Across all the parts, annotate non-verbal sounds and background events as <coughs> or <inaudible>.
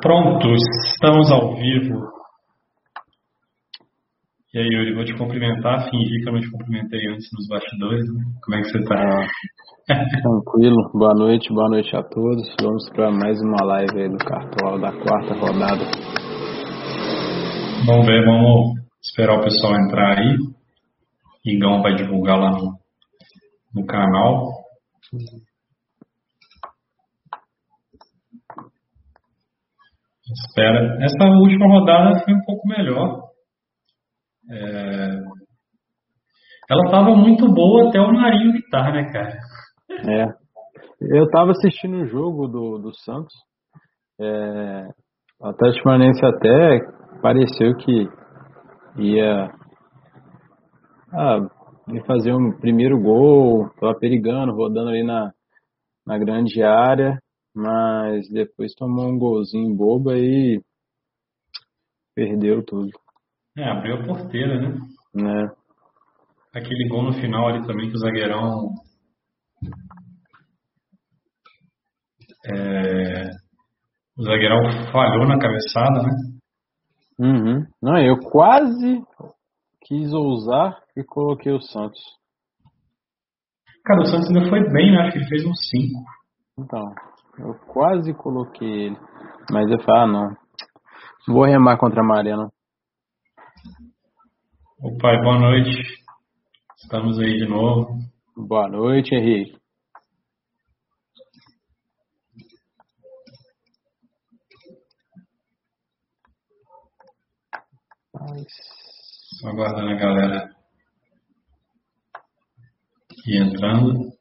Prontos, estamos ao vivo. E aí, Yuri, vou te cumprimentar, fingir que eu não te cumprimentei antes nos bastidores. Né? Como é que você tá? Tranquilo, boa noite, boa noite a todos. Vamos para mais uma live aí do Cartola da quarta rodada. Vamos ver, vamos esperar o pessoal entrar aí. Igão vai divulgar lá no, no canal. Espera. Essa última rodada foi um pouco melhor. É... Ela estava muito boa até o Marinho gritar, né, cara? É. Eu estava assistindo o jogo do, do Santos. É... O Atlético Paranaense até pareceu que ia, ah, fazer um primeiro gol, estava perigando, rodando ali na, na grande área mas depois tomou um golzinho bobo e perdeu tudo. É, abriu a porteira, né? Né? Aquele gol no final ali também que o zagueirão. É, o zagueirão falhou na cabeçada, né? Uhum. Não, eu quase quis ousar e coloquei o Santos. Cara, o Santos ainda foi bem, né? Acho que ele fez um 5. Então, eu quase coloquei ele. Mas eu falei, ah, não. Vou remar contra a maré, não. Ô pai, boa noite. Estamos aí de novo. Boa noite, Henrique. Só aguardando a galera ir entrando.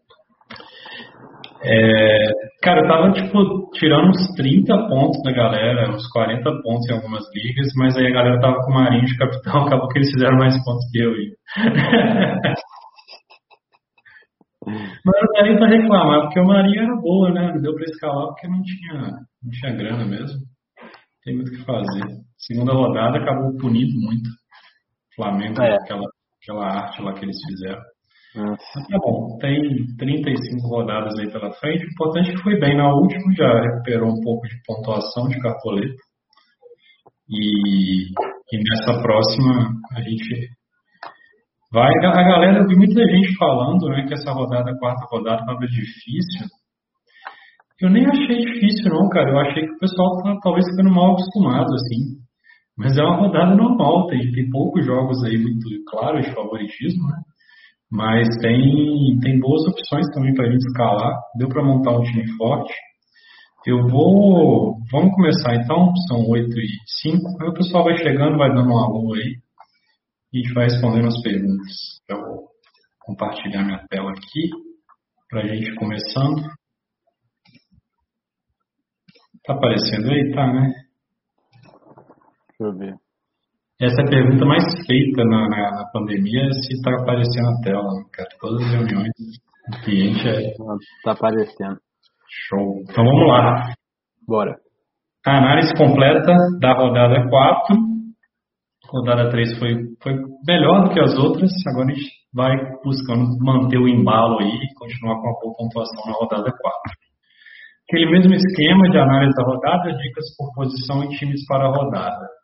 É, cara, eu tava, tipo, tirando uns 30 pontos da galera, uns 40 pontos em algumas ligas, mas aí a galera tava com o Marinho de capitão, <laughs> acabou que eles fizeram mais pontos que eu. <laughs> mas não dá nem pra reclamar, porque o Marinho era boa, né? Não deu pra escalar porque não tinha, não tinha grana mesmo. Tem muito o que fazer. Segunda rodada acabou punindo muito o Flamengo, é. aquela, aquela arte lá que eles fizeram. Tá bom, tem 35 rodadas aí pela frente. O importante é que foi bem na última, já recuperou um pouco de pontuação de cartoleta. E, e nessa próxima a gente vai. A galera, eu vi muita gente falando né, que essa rodada, a quarta rodada, estava difícil. Eu nem achei difícil, não, cara. Eu achei que o pessoal tá talvez ficando mal acostumado, assim. Mas é uma rodada normal, tem, tem poucos jogos aí muito claros de favoritismo, né? Mas tem, tem boas opções também para a gente escalar. Deu para montar um time forte. Eu vou. Vamos começar então, são 8 e 5. Aí o pessoal vai chegando, vai dando um alô aí. E a gente vai respondendo as perguntas. Eu vou compartilhar minha tela aqui para a gente começando. Tá aparecendo aí? Tá, né? Deixa eu ver. Essa é a pergunta mais feita na, na, na pandemia se está aparecendo na tela, né, cara. Todas as reuniões do cliente é. Está aparecendo. Show. Então vamos lá. Bora. A análise completa da rodada 4. Rodada 3 foi, foi melhor do que as outras. Agora a gente vai buscando manter o embalo aí e continuar com a boa pontuação na rodada 4. Aquele mesmo esquema de análise da rodada, dicas por posição e times para a rodada.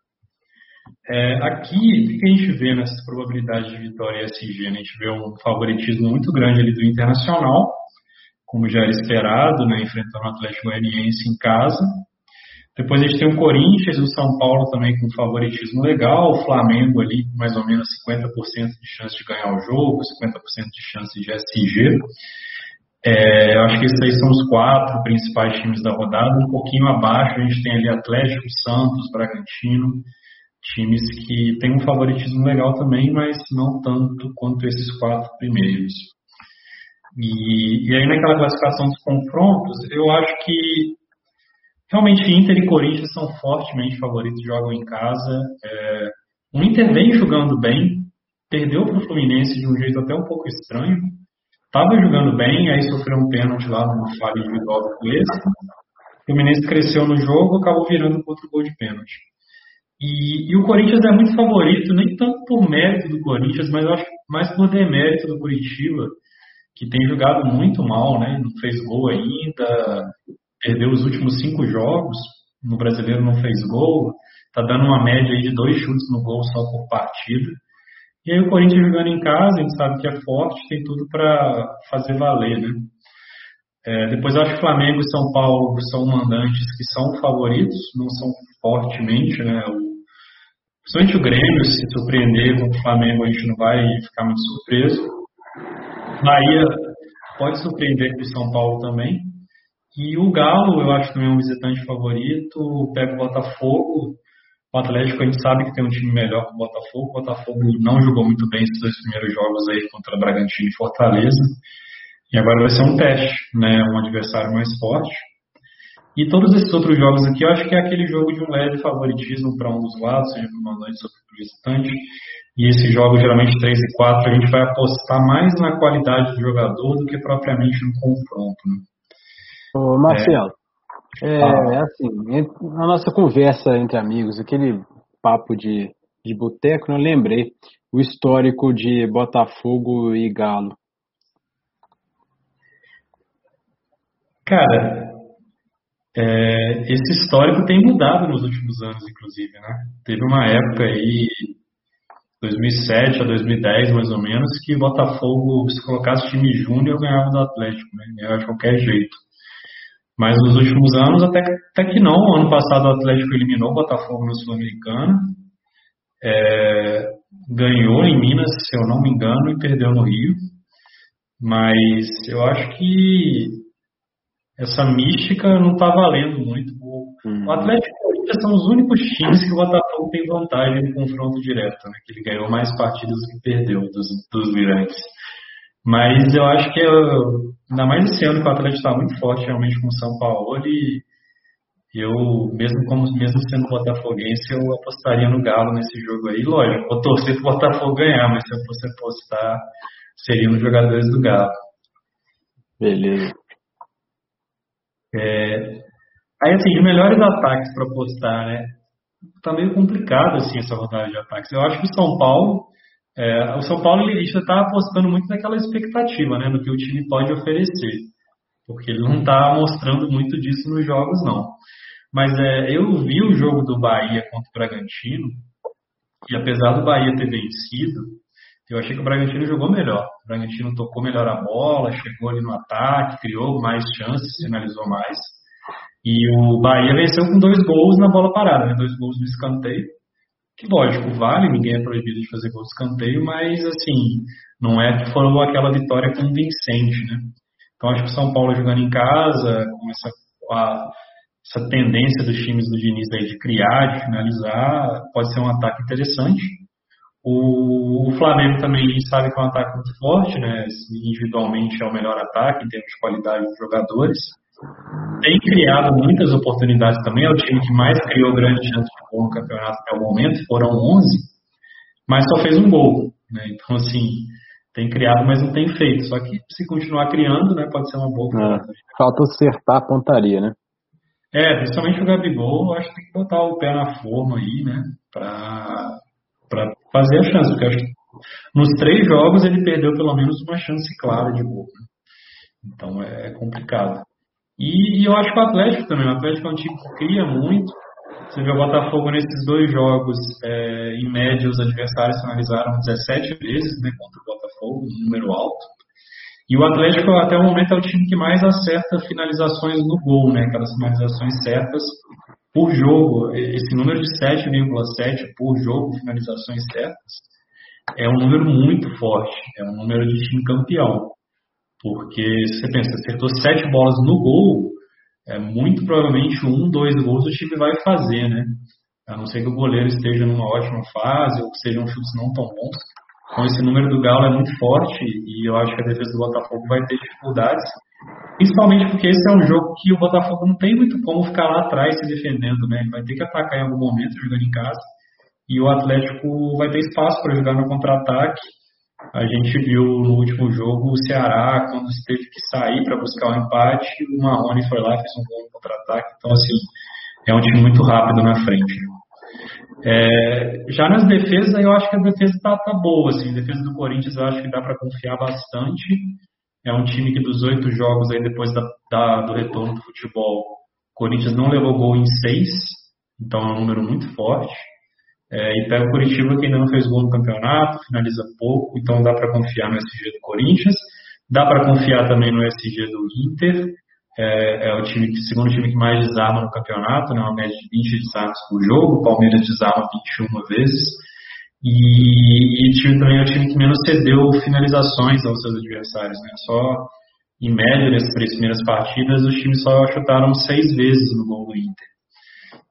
É, aqui, o que a gente vê nessas probabilidades de vitória SG? Né? A gente vê um favoritismo muito grande ali do Internacional, como já era esperado, né? enfrentando o Atlético Goianiense em casa. Depois a gente tem o Corinthians e o São Paulo também com favoritismo legal, o Flamengo ali com mais ou menos 50% de chance de ganhar o jogo, 50% de chance de SG. É, eu acho que esses aí são os quatro principais times da rodada. Um pouquinho abaixo a gente tem ali Atlético, Santos, Bragantino, times que têm um favoritismo legal também, mas não tanto quanto esses quatro primeiros. E, e aí naquela classificação dos confrontos, eu acho que realmente Inter e Corinthians são fortemente favoritos, jogam em casa. É, o Inter vem jogando bem, perdeu para o Fluminense de um jeito até um pouco estranho. Estava jogando bem, aí sofreu um pênalti lá no falha individual do Cuesta. O Fluminense cresceu no jogo, acabou virando outro gol de pênalti. E, e, o Corinthians é muito favorito, nem tanto por mérito do Corinthians, mas acho mais por demérito do Curitiba, que tem jogado muito mal, né? Não fez gol ainda, perdeu os últimos cinco jogos. no brasileiro não fez gol, tá dando uma média aí de dois chutes no gol só por partida. E aí o Corinthians jogando em casa, a gente sabe que é forte, tem tudo para fazer valer, né? É, depois eu acho que Flamengo e São Paulo são mandantes que são favoritos, não são fortemente, né? O, principalmente o Grêmio, se surpreender com o Flamengo, a gente não vai ficar muito surpreso. Bahia pode surpreender com o São Paulo também. E o Galo, eu acho também um visitante favorito. Pega o Botafogo. O Atlético a gente sabe que tem um time melhor que o Botafogo. O Botafogo não jogou muito bem esses dois primeiros jogos aí contra Bragantino e Fortaleza. E agora vai ser um teste, né? Um adversário mais forte. E todos esses outros jogos aqui, eu acho que é aquele jogo de um leve favoritismo para um dos lados, seja para o mandante ou para o visitante. E esses jogos, geralmente 3 e 4, a gente vai apostar mais na qualidade do jogador do que propriamente no confronto. Né? Ô, Marcelo, é, é, é assim, na nossa conversa entre amigos, aquele papo de, de boteco, eu lembrei o histórico de Botafogo e Galo. Cara, é, esse histórico tem mudado nos últimos anos, inclusive, né? Teve uma época aí, 2007 a 2010, mais ou menos, que o Botafogo, se colocasse time júnior, ganhava do Atlético, né? Ganhava de qualquer jeito. Mas nos últimos anos, até, até que não. Ano passado, o Atlético eliminou o Botafogo na Sul-Americana. É, ganhou em Minas, se eu não me engano, e perdeu no Rio. Mas eu acho que essa mística não está valendo muito. O, uhum. Atlético e o Corinthians são os únicos times que o Botafogo tem vantagem no confronto direto, né? Que ele ganhou mais partidas do que perdeu dos, dos grandes. Mas eu acho que, ainda mais esse ano que o Atlético está muito forte realmente com o São Paulo, e eu, mesmo, como, mesmo sendo botafoguense, eu apostaria no Galo nesse jogo aí. Lógico, vou torcer para o Botafogo ganhar, mas se eu fosse apostar, seria nos jogadores do Galo. Beleza. É, aí, assim, de melhores ataques para postar, né? Tá meio complicado, assim, essa rodada de ataques. Eu acho que o São Paulo, é, o São Paulo ele está apostando muito naquela expectativa, né? No que o time pode oferecer. Porque ele não está mostrando muito disso nos jogos, não. Mas é, eu vi o jogo do Bahia contra o Bragantino, e apesar do Bahia ter vencido, eu achei que o Bragantino jogou melhor. O Bragantino tocou melhor a bola, chegou ali no ataque, criou mais chances, finalizou mais. E o Bahia venceu com dois gols na bola parada, né? dois gols no escanteio. Que lógico, vale, ninguém é proibido de fazer gol de escanteio, mas assim, não é que foram aquela vitória convincente, né? Então acho que o São Paulo jogando em casa, com essa, a, essa tendência dos times do Diniz aí de criar, de finalizar, pode ser um ataque interessante. O, Flamengo também sabe que é um ataque muito forte, né? Individualmente é o melhor ataque em termos de qualidade dos jogadores. Tem criado muitas oportunidades também, é o time que mais criou grandes chances de gol no campeonato até o momento, foram 11, mas só fez um gol, né? Então, assim, tem criado, mas não tem feito. Só que se continuar criando, né, pode ser uma boa. É, falta acertar a pontaria, né? É, principalmente o Gabigol, acho que tem que botar o pé na forma aí, né? Pra para fazer a chance, porque acho que nos três jogos ele perdeu pelo menos uma chance clara de gol. Né? Então é, é complicado. E, e, eu acho que o Atlético também, o Atlético é um time que cria muito. Você vê o Botafogo nesses dois jogos, é, em média, os adversários finalizaram 17 vezes né, contra o Botafogo, um número alto. E o Atlético, até o momento, é o time que mais acerta finalizações no gol, né? Aquelas finalizações certas por jogo, esse número de 7,7 por jogo, finalizações certas, é um número muito forte, é um número de time campeão. Porque se você pensa, acertou 7 bolas no gol, é muito provavelmente um, dois gols o time vai fazer, né? A não ser que o goleiro esteja numa ótima fase ou que sejam chutes não tão bons. Então esse número do Galo é muito forte e eu acho que a defesa do Botafogo vai ter dificuldades Principalmente porque esse é um jogo que o Botafogo não tem muito como ficar lá atrás se defendendo, né? Ele vai ter que atacar em algum momento jogando em casa. E o Atlético vai ter espaço para jogar no contra-ataque. A gente viu no último jogo o Ceará, quando teve que sair para buscar o um empate, o Marrone foi lá, fez um gol contra-ataque. Então, assim, é um time muito rápido na frente. É, já nas defesas, eu acho que a defesa está tá boa. Assim, a defesa do Corinthians eu acho que dá para confiar bastante. É um time que dos oito jogos aí depois da, da, do retorno do futebol Corinthians não levou gol em seis, então é um número muito forte. É, e pega o Curitiba que ainda não fez gol no campeonato, finaliza pouco, então dá para confiar no SG do Corinthians. Dá para confiar também no SG do Inter, é, é, o time segundo time que mais desarma no campeonato, né, uma média de 20 desarmes por jogo. O Palmeiras desarma 21 vezes. E, e o também é o time que menos cedeu finalizações aos seus adversários. Né? Só em média, nessas três primeiras partidas, os times só chutaram seis vezes no gol do Inter.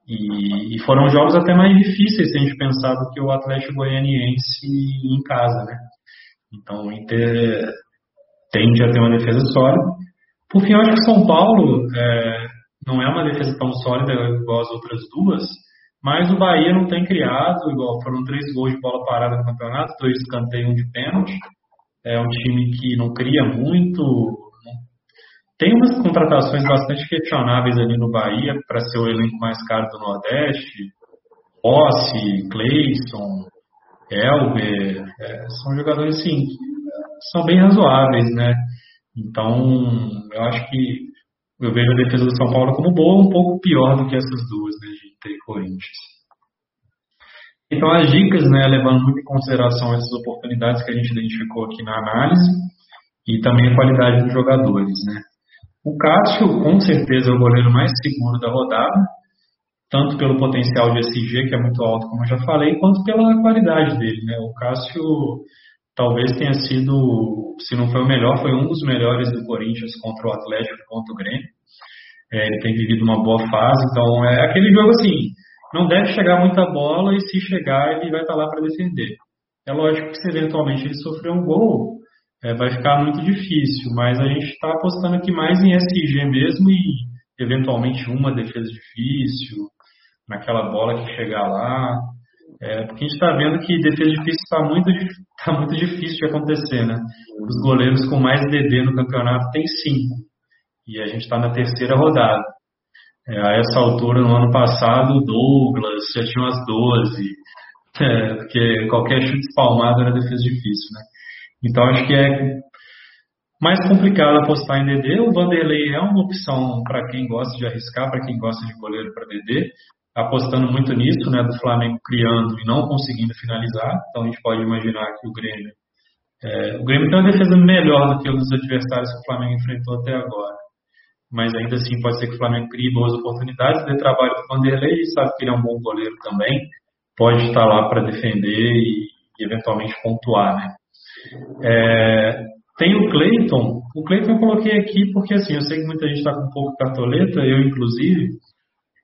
E, e, foram jogos até mais difíceis se a gente pensar do que o Atlético Goianiense em casa, né? Então o Inter tende a ter uma defesa sólida. Por fim, eu acho que São Paulo é, não é uma defesa tão sólida igual as outras duas, mas o Bahia não tem criado, igual foram três gols de bola parada no campeonato, dois escanteios um de pênalti. É um time que não cria muito, tem umas contratações bastante questionáveis ali no Bahia para ser o elenco mais caro do Nordeste. Rossi, Cleison, Elber, é, são jogadores assim, são bem razoáveis, né? Então, eu acho que eu vejo a defesa do São Paulo como boa, um pouco pior do que essas duas, né, Corinthians. Então, as dicas, né, levando muito em consideração essas oportunidades que a gente identificou aqui na análise e também a qualidade dos jogadores, né? O Cássio, com certeza, é o goleiro mais seguro da rodada, tanto pelo potencial de SG, que é muito alto, como eu já falei, quanto pela qualidade dele. Né? O Cássio talvez tenha sido, se não foi o melhor, foi um dos melhores do Corinthians contra o Atlético contra o Grêmio. É, ele tem vivido uma boa fase, então é aquele jogo assim, não deve chegar muita bola e se chegar ele vai estar lá para defender. É lógico que se eventualmente ele sofrer um gol, é, vai ficar muito difícil, mas a gente está apostando aqui mais em SG mesmo e eventualmente uma defesa difícil, naquela bola que chegar lá. É, porque a gente está vendo que defesa difícil está muito, tá muito difícil de acontecer, né? Os goleiros com mais DD no campeonato tem cinco. E a gente está na terceira rodada. É, a essa altura, no ano passado, o Douglas já tinha umas 12. É, porque qualquer chute espalmado era defesa difícil, né? Então acho que é mais complicado apostar em DD. O Vanderlei é uma opção para quem gosta de arriscar, para quem gosta de goleiro para DD, apostando muito nisso, né, do Flamengo criando e não conseguindo finalizar. Então a gente pode imaginar que o Grêmio, é, o Grêmio tem uma defesa melhor do que os adversários que o Flamengo enfrentou até agora. Mas ainda assim pode ser que o Flamengo crie boas oportunidades, dê trabalho para o Vanderlei, sabe que ele é um bom goleiro também, pode estar lá para defender e, e eventualmente pontuar, né? É, tem o Cleiton. O Cleiton eu coloquei aqui porque assim, eu sei que muita gente está com um pouco cartoleta, eu inclusive.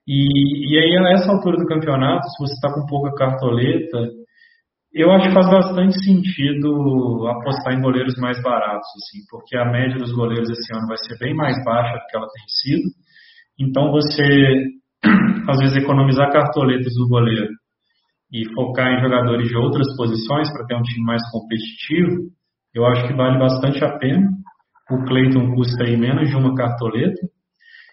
E, e aí, a essa altura do campeonato, se você está com pouca cartoleta, eu acho que faz bastante sentido apostar em goleiros mais baratos, assim, porque a média dos goleiros esse ano vai ser bem mais baixa do que ela tem sido. Então, você, <clears throat> às vezes, economizar cartoletas do goleiro e focar em jogadores de outras posições para ter um time mais competitivo, eu acho que vale bastante a pena. O Cleiton custa aí menos de uma cartoleta.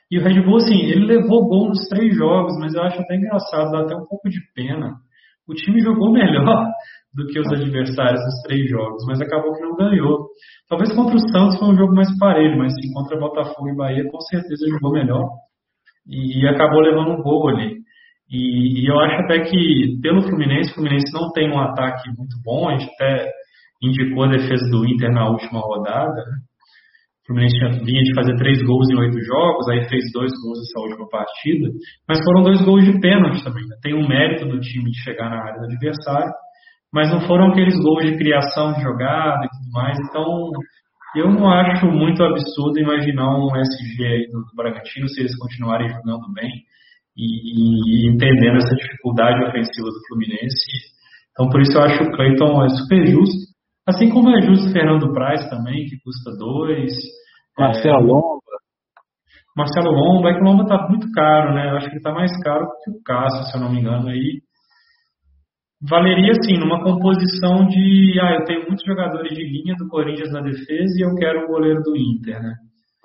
E o Red Bull, assim, ele levou gol nos três jogos, mas eu acho até engraçado, dá até um pouco de pena. O time jogou melhor <laughs> do que os adversários nos três jogos, mas acabou que não ganhou. Talvez contra o Santos foi um jogo mais parelho, mas sim, contra Botafogo e Bahia com certeza jogou melhor. E acabou levando um gol ali. E, e, eu acho até que, pelo Fluminense, o Fluminense não tem um ataque muito bom. A gente até indicou a defesa do Inter na última rodada. Né? Fluminense vinha de fazer três gols em oito jogos, aí fez dois gols nessa última partida. Mas foram dois gols de pênalti também. Né? Tem um mérito do time de chegar na área do adversário, mas não foram aqueles gols de criação de jogada e tudo mais. Então, eu não acho muito absurdo imaginar um SG aí do Bragantino se eles continuarem jogando bem e, e entendendo essa dificuldade ofensiva do Fluminense. Então, por isso eu acho o Cleiton é super justo. Assim como é justo Fernando Praz também, que custa dois. Marcelo é, Lomba. Marcelo Lomba, é que o Lomba está muito caro, né? Eu acho que ele está mais caro que o Cássio, se eu não me engano. Aí valeria assim, numa composição de ah, eu tenho muitos jogadores de linha do Corinthians na defesa e eu quero o goleiro do Inter, né?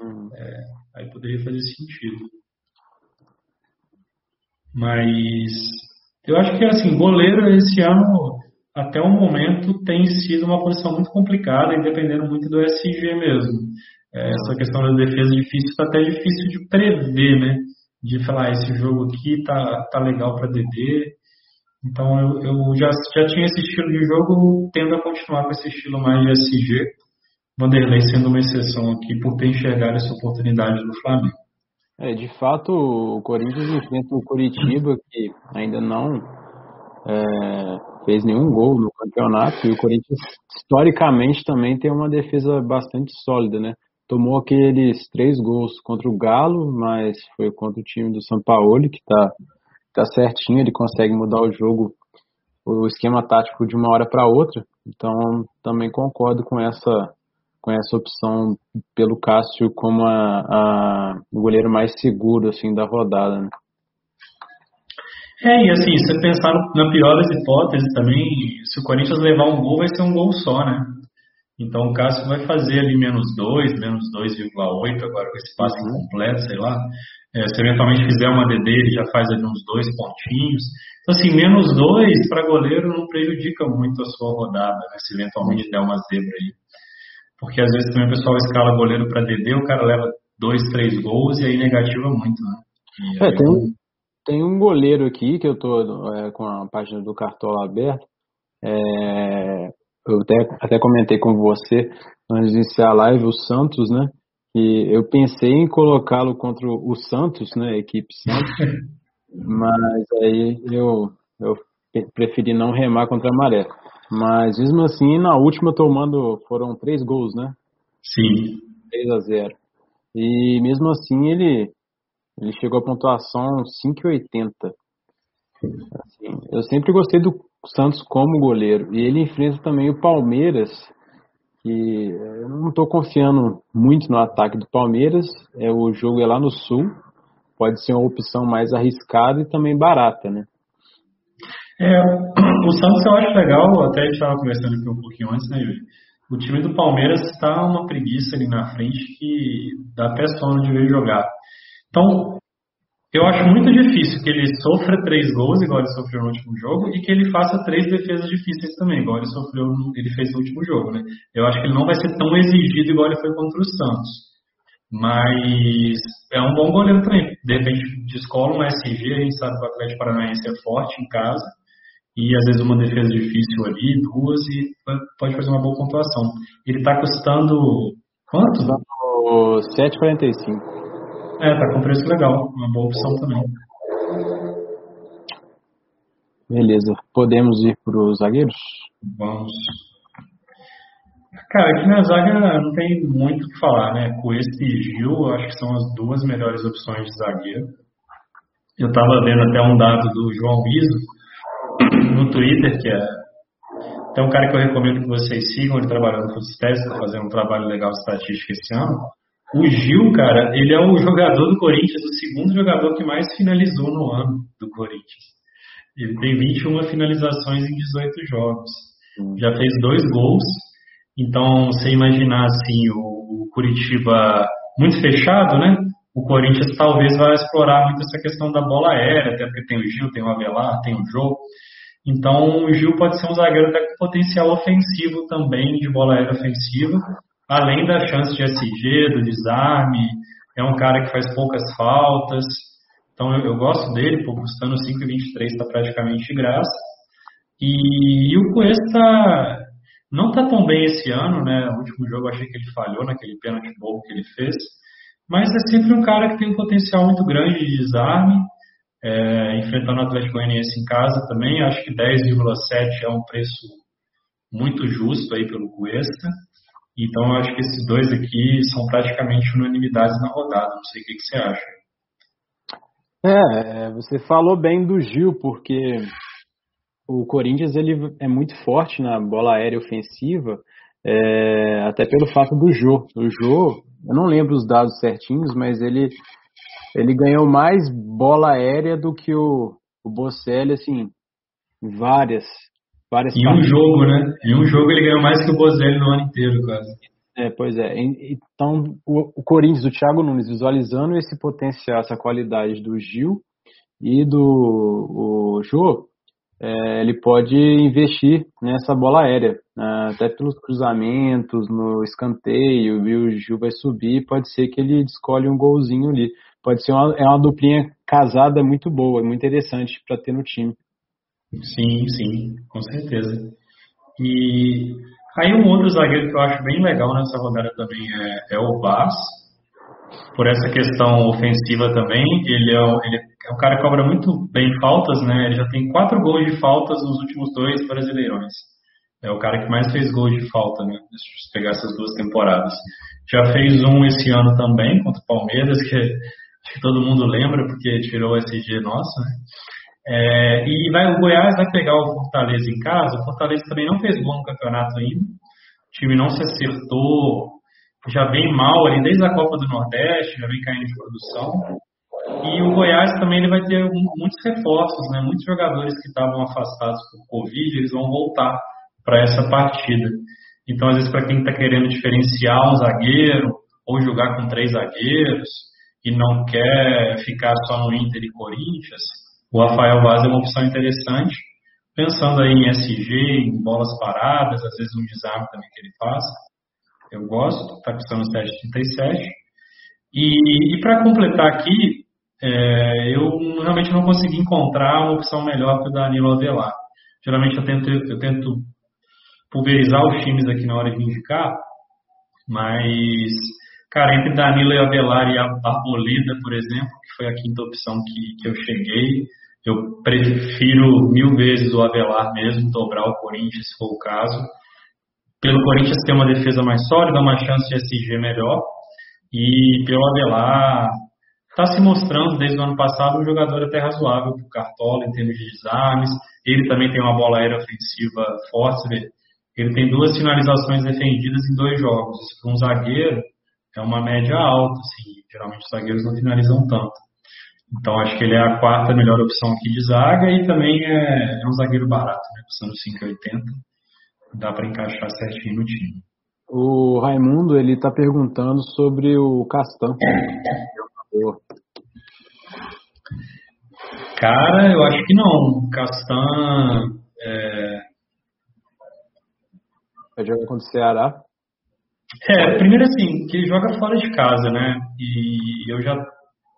Uhum. É, aí poderia fazer sentido. Mas eu acho que assim, goleiro esse ano, até o momento, tem sido uma posição muito complicada e dependendo muito do SG mesmo. É, essa questão da defesa difícil está até difícil de prever, né? de falar, esse jogo aqui tá, tá legal para DD. Então eu, eu já, já tinha esse estilo de jogo, tendo a continuar com esse estilo mais de SG. Vanderlei sendo uma exceção aqui por ter enxergado essa oportunidade do Flamengo. É, de fato, o Corinthians enfrenta o Curitiba, que ainda não é, fez nenhum gol no campeonato, e o Corinthians, historicamente, também tem uma defesa bastante sólida, né? Tomou aqueles três gols contra o Galo, mas foi contra o time do São Paulo, que tá, tá certinho, ele consegue mudar o jogo, o esquema tático de uma hora para outra. Então, também concordo com essa com essa opção pelo Cássio como a, a, o goleiro mais seguro assim da rodada. Né? É, e assim, se pensar na pior das hipóteses também, se o Corinthians levar um gol, vai ser um gol só, né? Então o Cássio vai fazer ali menos 2, menos 2,8 agora com esse passe uhum. completo, sei lá. É, se eventualmente fizer uma DD, ele já faz ali uns dois pontinhos. Então, assim, menos 2 para goleiro não prejudica muito a sua rodada, né? Se eventualmente der uma zebra aí. Porque às vezes também o pessoal escala goleiro para DD, o cara leva dois, três gols e aí negativa muito, né? é, tem, tem um goleiro aqui que eu tô é, com a página do Cartola aberta. É, eu até, até comentei com você antes de iniciar a live, o Santos, né? E eu pensei em colocá-lo contra o Santos, né? A equipe Santos. <laughs> mas aí eu, eu preferi não remar contra a maré. Mas mesmo assim, na última tomando, foram três gols, né? Sim. 3 a 0. E mesmo assim ele, ele chegou a pontuação 5,80. Assim, eu sempre gostei do Santos como goleiro. E ele enfrenta também o Palmeiras, que eu não estou confiando muito no ataque do Palmeiras. É, o jogo é lá no Sul. Pode ser uma opção mais arriscada e também barata, né? É, o <clears throat> Santos eu acho legal, até a gente estava conversando aqui um pouquinho antes, né, Yuri? O time do Palmeiras está uma preguiça ali na frente que dá até sono de ver jogar. Então, eu acho muito difícil que ele sofra três gols, igual ele sofreu no último jogo, e que ele faça três defesas difíceis também, igual ele sofreu, ele fez no último jogo, né? Eu acho que ele não vai ser tão exigido igual ele foi contra o Santos. Mas é um bom goleiro também. De repente, descola um SG, a gente sabe que o Atlético Paranaense é forte em casa e às vezes uma defesa difícil ali, duas, e pode fazer uma boa pontuação. Ele está custando quanto? 7,45. É, tá com preço legal, uma boa opção também. Beleza, podemos ir para os zagueiros? Vamos. Cara, aqui na zaga não tem muito o que falar, né? Cuesta e Gil, acho que são as duas melhores opções de zagueiro. Eu estava vendo até um dado do João Biso, no Twitter, que é. Tem um cara que eu recomendo que vocês sigam, ele trabalhando com os testes, está fazendo um trabalho legal de estatística esse ano. O Gil, cara, ele é o jogador do Corinthians, o segundo jogador que mais finalizou no ano do Corinthians. Ele tem 21 finalizações em 18 jogos. Já fez dois gols. Então, você imaginar assim, o, o Curitiba muito fechado, né? o Corinthians talvez vá explorar muito essa questão da bola aérea, até porque tem o Gil, tem o Avelar, tem o Jô. Então o Gil pode ser um zagueiro até com potencial ofensivo também, de bola aérea ofensiva, além da chance de SG, do desarme, é um cara que faz poucas faltas. Então eu, eu gosto dele, pô, custando 5,23 está praticamente de graça. E, e o Cuesta não está tão bem esse ano, né? O último jogo eu achei que ele falhou naquele pênalti bobo que ele fez. Mas é sempre um cara que tem um potencial muito grande de desarme, é, enfrentando o Atlético Goianiense em casa também. Acho que 10,7 é um preço muito justo aí pelo Cuesta. Então eu acho que esses dois aqui são praticamente unanimidades na rodada. Não sei o que, que você acha. É, você falou bem do Gil, porque o Corinthians ele é muito forte na bola aérea ofensiva, é, até pelo fato do Jô. O Jô eu não lembro os dados certinhos, mas ele, ele ganhou mais bola aérea do que o, o Bocelli, assim, várias, várias Em um jogo, né? Em um jogo ele ganhou mais que o Bocelli no ano inteiro, quase. É, pois é. Então, o, o Corinthians, o Thiago Nunes, visualizando esse potencial, essa qualidade do Gil e do o Jô, é, ele pode investir nessa bola aérea, né? até pelos cruzamentos, no escanteio, e o Gil vai subir, pode ser que ele escolhe um golzinho ali. pode ser uma, é uma duplinha casada muito boa, muito interessante para ter no time. Sim, sim, com certeza. E aí um outro zagueiro que eu acho bem legal nessa rodada também é, é o Vaz, por essa questão ofensiva também. Ele é, ele é um cara que cobra muito bem faltas, né? Ele já tem quatro gols de faltas nos últimos dois brasileirões. É o cara que mais fez gols de falta, né? Eu pegar essas duas temporadas. Já fez um esse ano também contra o Palmeiras, que, <laughs> que todo mundo lembra porque tirou o SG nosso, né? É, e vai, o Goiás vai pegar o Fortaleza em casa. O Fortaleza também não fez gol no campeonato ainda. O time não se acertou já vem mal ali desde a Copa do Nordeste, já vem caindo de produção. E o Goiás também ele vai ter muitos reforços, né? Muitos jogadores que estavam afastados por Covid, eles vão voltar para essa partida. Então, às vezes, para quem está querendo diferenciar um zagueiro ou jogar com três zagueiros e não quer ficar só no Inter e Corinthians, o Rafael Vaz é uma opção interessante. Pensando aí em SG, em bolas paradas, às vezes um desarme também que ele faz eu gosto, está custando 7,37. E, e para completar aqui, é, eu realmente não consegui encontrar uma opção melhor que o Danilo Avelar. Geralmente eu tento, eu tento pulverizar os times aqui na hora de indicar, mas, cara, entre Danilo e Avelar e a Arboleda, por exemplo, que foi a quinta opção que, que eu cheguei, eu prefiro mil vezes o Avelar mesmo, dobrar o Corinthians, se for o caso pelo Corinthians ter uma defesa mais sólida, uma chance de SG melhor. E pelo Adelar, está se mostrando desde o ano passado um jogador até razoável para o Cartola em termos de desarmes. Ele também tem uma bola aérea ofensiva forte. Ele tem duas finalizações defendidas em dois jogos. Isso para um zagueiro é uma média alta. Assim. Geralmente os zagueiros não finalizam tanto. Então acho que ele é a quarta melhor opção aqui de zaga e também é, é um zagueiro barato, né? custando 5,80 dá para encaixar certinho no time. O Raimundo ele está perguntando sobre o Castan. Cara, eu acho que não. Castan é... vai jogar contra o Ceará. É, primeiro assim, que ele joga fora de casa, né? E eu já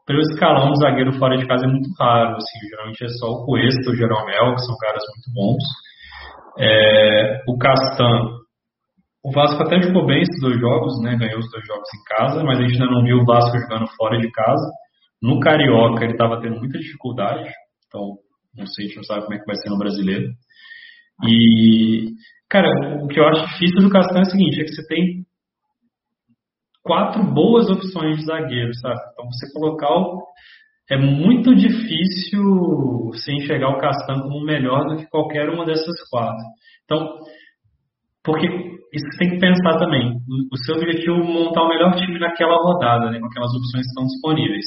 para eu escalar um zagueiro fora de casa é muito raro, assim, geralmente é só o Cuesta, o Jeromel, que são caras muito bons. É, o Castan, o Vasco até jogou bem esses dois jogos, né? Ganhou os dois jogos em casa, mas a gente ainda não viu o Vasco jogando fora de casa. No Carioca ele estava tendo muita dificuldade, então não sei, a gente não sabe como é que vai ser no brasileiro. E, cara, o que eu acho difícil do Castan é o seguinte, é que você tem quatro boas opções de zagueiro, sabe? Então você colocar o, é muito difícil você enxergar o Castan como melhor do que qualquer uma dessas quatro. Então, porque isso tem que pensar também. O, seu objetivo é montar o melhor time naquela rodada, né, com aquelas opções que estão disponíveis.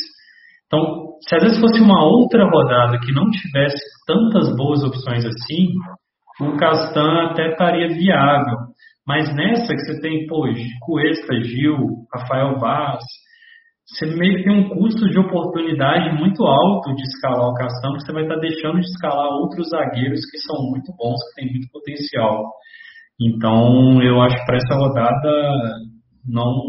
Então, se às vezes fosse uma outra rodada que não tivesse tantas boas opções assim, o Castan até estaria viável. Mas nessa que você tem, pô, Cuesta, Gil, Rafael Vaz, você meio que tem um custo de oportunidade muito alto de escalar o Castão, você vai estar deixando de escalar outros zagueiros que são muito bons, que têm muito potencial. Então, eu acho que para essa rodada não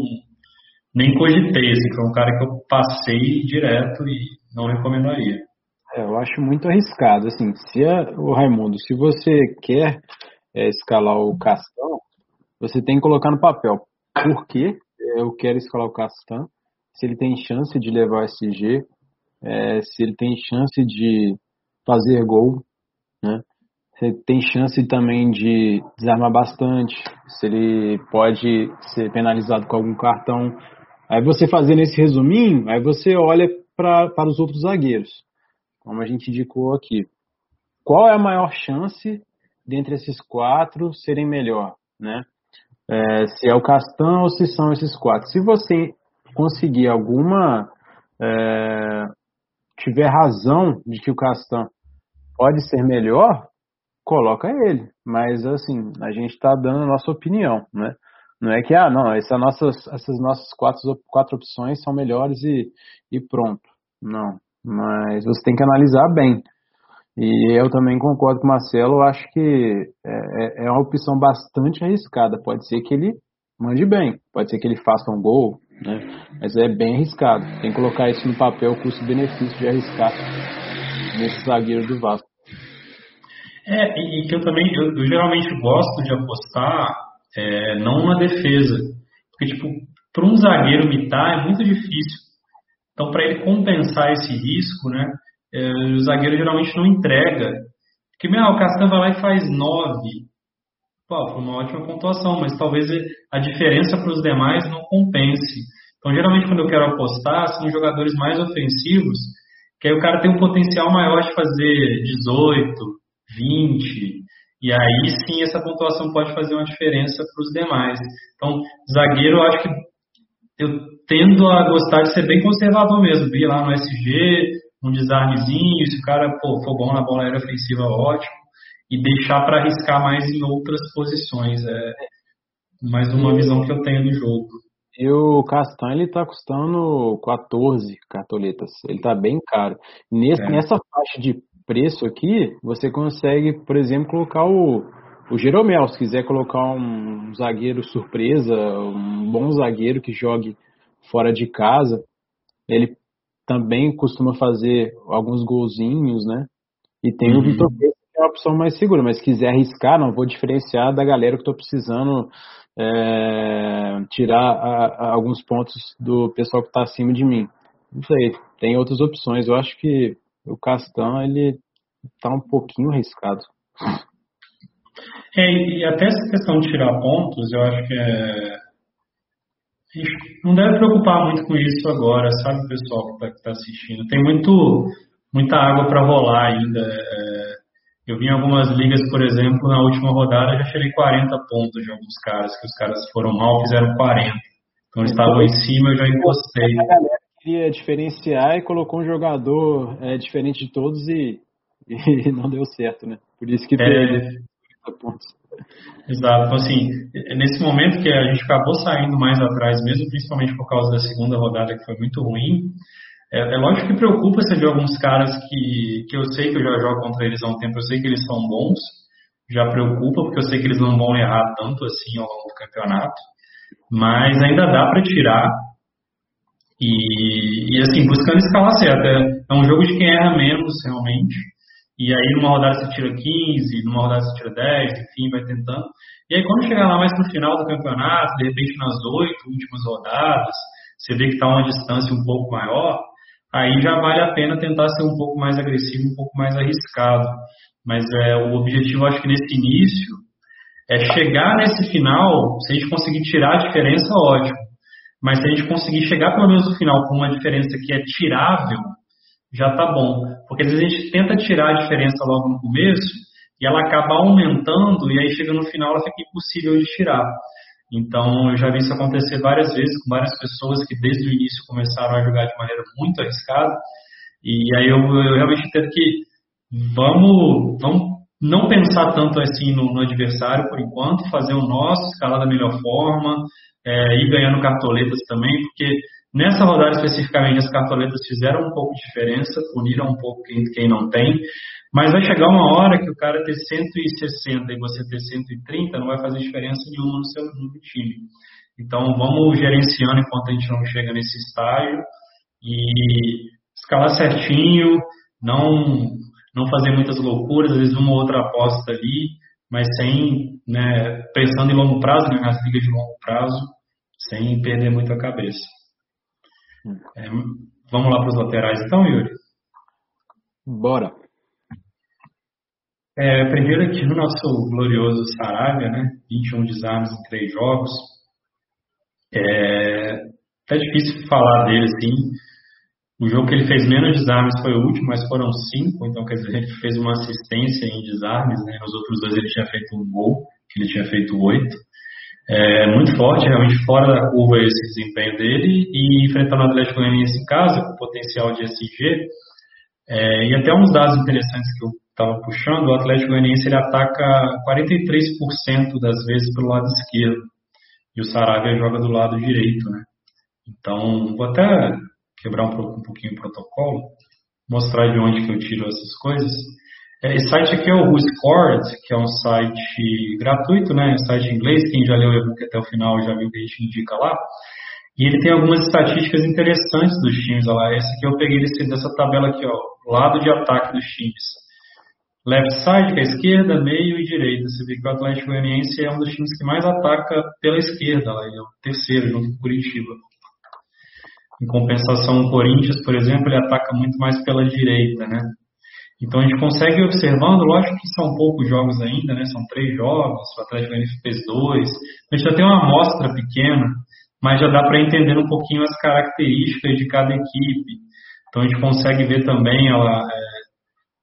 nem cogitei, assim, foi um cara que eu passei direto e não recomendaria. É, eu acho muito arriscado, assim, se a, o Raimundo, se você quer é, escalar o Castão, você tem que colocar no papel por que eu quero escalar o Castão se ele tem chance de levar o SG, é, se ele tem chance de fazer gol, né? Se ele tem chance também de desarmar bastante, se ele pode ser penalizado com algum cartão. Aí você fazendo esse resuminho, aí você olha pra, para os outros zagueiros, como a gente indicou aqui. Qual é a maior chance dentre esses quatro serem melhor, né? É, se é o Castan ou se são esses quatro. Se você conseguir alguma. É, tiver razão de que o Castan pode ser melhor, coloca ele. Mas, assim, a gente está dando a nossa opinião, né? Não é que, ah, não, essa nossas, essas nossas quatro, quatro opções são melhores e, e pronto. Não. Mas você tem que analisar bem. E eu também concordo com o Marcelo, eu acho que é, é, é uma opção bastante arriscada. Pode ser que ele mande bem, pode ser que ele faça um gol, Né? Mas é bem arriscado. Tem que colocar isso no papel, custo-benefício de arriscar nesse zagueiro do Vasco. É, e que eu também, eu, eu geralmente gosto de apostar é, não na defesa. Porque, tipo, para um zagueiro mitar é muito difícil. Então, para ele compensar esse risco, né, é, o zagueiro geralmente não entrega. Porque, meu, o Castan vai lá e faz 9. Pô, foi uma ótima pontuação, mas talvez a diferença para os demais não compense. Então, geralmente, quando eu quero apostar, são jogadores mais ofensivos, que aí o cara tem um potencial maior de fazer 18, 20, e aí sim essa pontuação pode fazer uma diferença para os demais. Então, zagueiro, eu acho que eu tendo a gostar de ser bem conservador mesmo. Vi lá no SG, um desarmezinho, se o cara pô, for bom na bola aérea ofensiva, ótimo. E deixar para arriscar mais em outras posições. É mais uma visão que eu tenho do jogo. E o Castanho ele tá custando 14 cartoletas. Ele tá bem caro. Nesse, é. Nessa faixa de preço aqui, você consegue, por exemplo, colocar o, o Jeromel, se quiser colocar um zagueiro surpresa, um bom zagueiro que jogue fora de casa, ele também costuma fazer alguns golzinhos, né? E tem uhum. o Vitor Pereira, que é a opção mais segura, mas se quiser arriscar, não vou diferenciar da galera que estou precisando é, tirar a, a alguns pontos do pessoal que está acima de mim. Não sei, tem outras opções. Eu acho que o Castan, ele tá um pouquinho arriscado. É, e até essa questão de tirar pontos, eu acho que é. não deve preocupar muito com isso agora, sabe, pessoal que está tá assistindo. Tem muito, muita água para rolar ainda. É, eu vi em algumas ligas, por exemplo, na última rodada já tirei 40 pontos de alguns caras, que os caras foram mal, fizeram 40. Então eles estavam em cima, eu já encostei. A galera queria diferenciar e colocou um jogador é, diferente de todos e, <laughs> e não deu certo, né? Por isso que é, Exato. Então, assim, nesse momento que a gente acabou saindo mais atrás, mesmo principalmente por causa da segunda rodada que foi muito ruim, é, é lógico que preocupa você ver alguns caras que, que eu sei que eu já jogo contra eles há um tempo, eu sei que eles são bons, já preocupa, porque eu sei que eles não vão errar tanto assim ao longo do campeonato, mas ainda dá para tirar. E, e, assim, buscando escalar certa. É, é um jogo de quem erra menos, realmente. E aí numa rodada você tira 15, numa rodada você tira 10, enfim, vai tentando. E aí quando chegar lá mais pro final do campeonato, de repente nas oito últimas rodadas, você vê que está uma distância um pouco maior, aí já vale a pena tentar ser um pouco mais agressivo, um pouco mais arriscado. Mas é, o objetivo, acho que nesse início, é chegar nesse final, se a gente conseguir tirar a diferença, ótimo. Mas se a gente conseguir chegar pelo menos no final com uma diferença que é tirável, já está bom. Porque às vezes a gente tenta tirar a diferença logo no começo e ela acaba aumentando e aí chega no final ela fica impossível de tirar. Então eu já vi isso acontecer várias vezes com várias pessoas que desde o início começaram a jogar de maneira muito arriscada. E aí eu, eu realmente entendo que vamos, vamos não pensar tanto assim no, no, adversário por enquanto, fazer o nosso, escalar da melhor forma, é, ir ganhando cartoletas também, porque Nessa rodada especificamente, as cartoletas fizeram um pouco de diferença, puniram um pouco quem, quem não tem, mas vai chegar uma hora que o cara ter 160 e você ter 130 não vai fazer diferença nenhuma no seu no time. Então vamos gerenciando enquanto a gente não chega nesse estágio e escalar certinho, não não fazer muitas loucuras, às vezes uma ou outra aposta ali, mas sem, né, pensando em longo prazo, né, nas ligas de longo prazo, sem perder muito a cabeça. É, vamos lá para os laterais então, Yuri? Bora. É, primeiro aqui no nosso glorioso Saravia, né? 21 desarmes em 3 jogos. É até difícil falar dele assim. O jogo que ele fez menos desarmes foi o último, mas foram cinco, então quer dizer, ele fez uma assistência em desarmes, né? Nos outros dois ele tinha feito um gol, que ele tinha feito oito. É muito forte, realmente fora da curva esse desempenho dele e enfrentando o Atlético Goianiense em casa, com potencial de SG. É, e até uns dados interessantes que eu estava puxando, o Atlético Goianiense ele ataca 43% das vezes pelo lado esquerdo e o Saravia joga do lado direito, né? Então, vou até quebrar um, um pouquinho o protocolo, mostrar de onde que eu tiro essas coisas. É, esse site aqui é o WhoScored, que é um site gratuito, né? Um site em inglês. Quem já leu o e-book até o final já viu que a gente indica lá. E ele tem algumas estatísticas interessantes dos times. Olha lá, essa aqui eu peguei desse, dessa tabela aqui, ó, lado de ataque dos times. Left side, que é esquerda, meio e direita. Você vê que o Atlético Goianiense é um dos times que mais ataca pela esquerda. Lá. Ele é o terceiro, junto com o Curitiba. Em compensação, o Corinthians, por exemplo, ele ataca muito mais pela direita, né? Então a gente consegue observando, lógico que são poucos jogos ainda, né? São três jogos, o Atlético Goianiense fez dois. A gente já tem uma amostra pequena, mas já dá para entender um pouquinho as características de cada equipe. Então a gente consegue ver também é,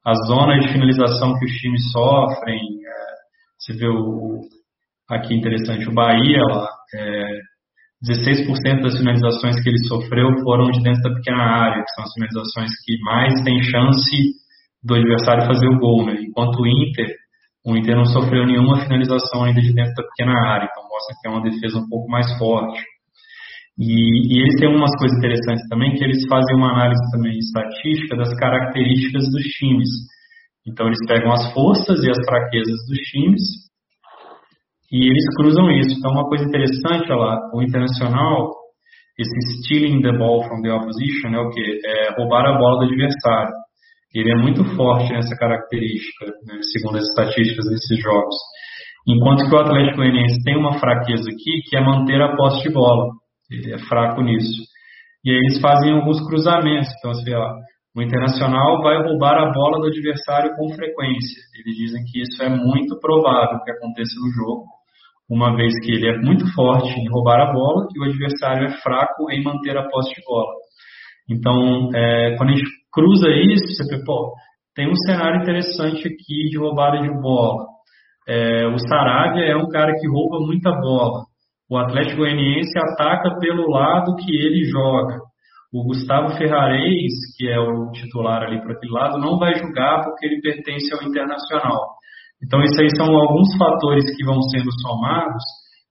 as zonas de finalização que os times sofrem. É, você vê o, aqui interessante, o Bahia, lá, é, 16% das finalizações que ele sofreu foram de dentro da pequena área, que são as finalizações que mais têm chance do adversário fazer o gol, né? Enquanto o Inter, o Inter não sofreu nenhuma finalização ainda de dentro da pequena área, então mostra que é uma defesa um pouco mais forte. E, e, eles têm umas coisas interessantes também, que eles fazem uma análise também estatística das características dos times. Então eles pegam as forças e as fraquezas dos times e eles cruzam isso. Então uma coisa interessante, olha lá, o Internacional, esse stealing the ball from the opposition é o que? É roubar a bola do adversário. Ele é muito forte nessa característica, né, segundo as estatísticas desses jogos. Enquanto que o Atlético Goianiense tem uma fraqueza aqui, que é manter a posse de bola. Ele é fraco nisso. E aí eles fazem alguns cruzamentos. Então, assim, ó, o Internacional vai roubar a bola do adversário com frequência. Eles dizem que isso é muito provável que aconteça no jogo, uma vez que ele é muito forte em roubar a bola e o adversário é fraco em manter a posse de bola. Então, é, quando a gente cruza isso, você pô, tem um cenário interessante aqui de roubada de bola. É, o Saravia é um cara que rouba muita bola. O Atlético Goianiense ataca pelo lado que ele joga. O Gustavo Ferrareis, que é o titular ali para aquele lado, não vai jogar porque ele pertence ao Internacional. Então, isso aí são alguns fatores que vão sendo somados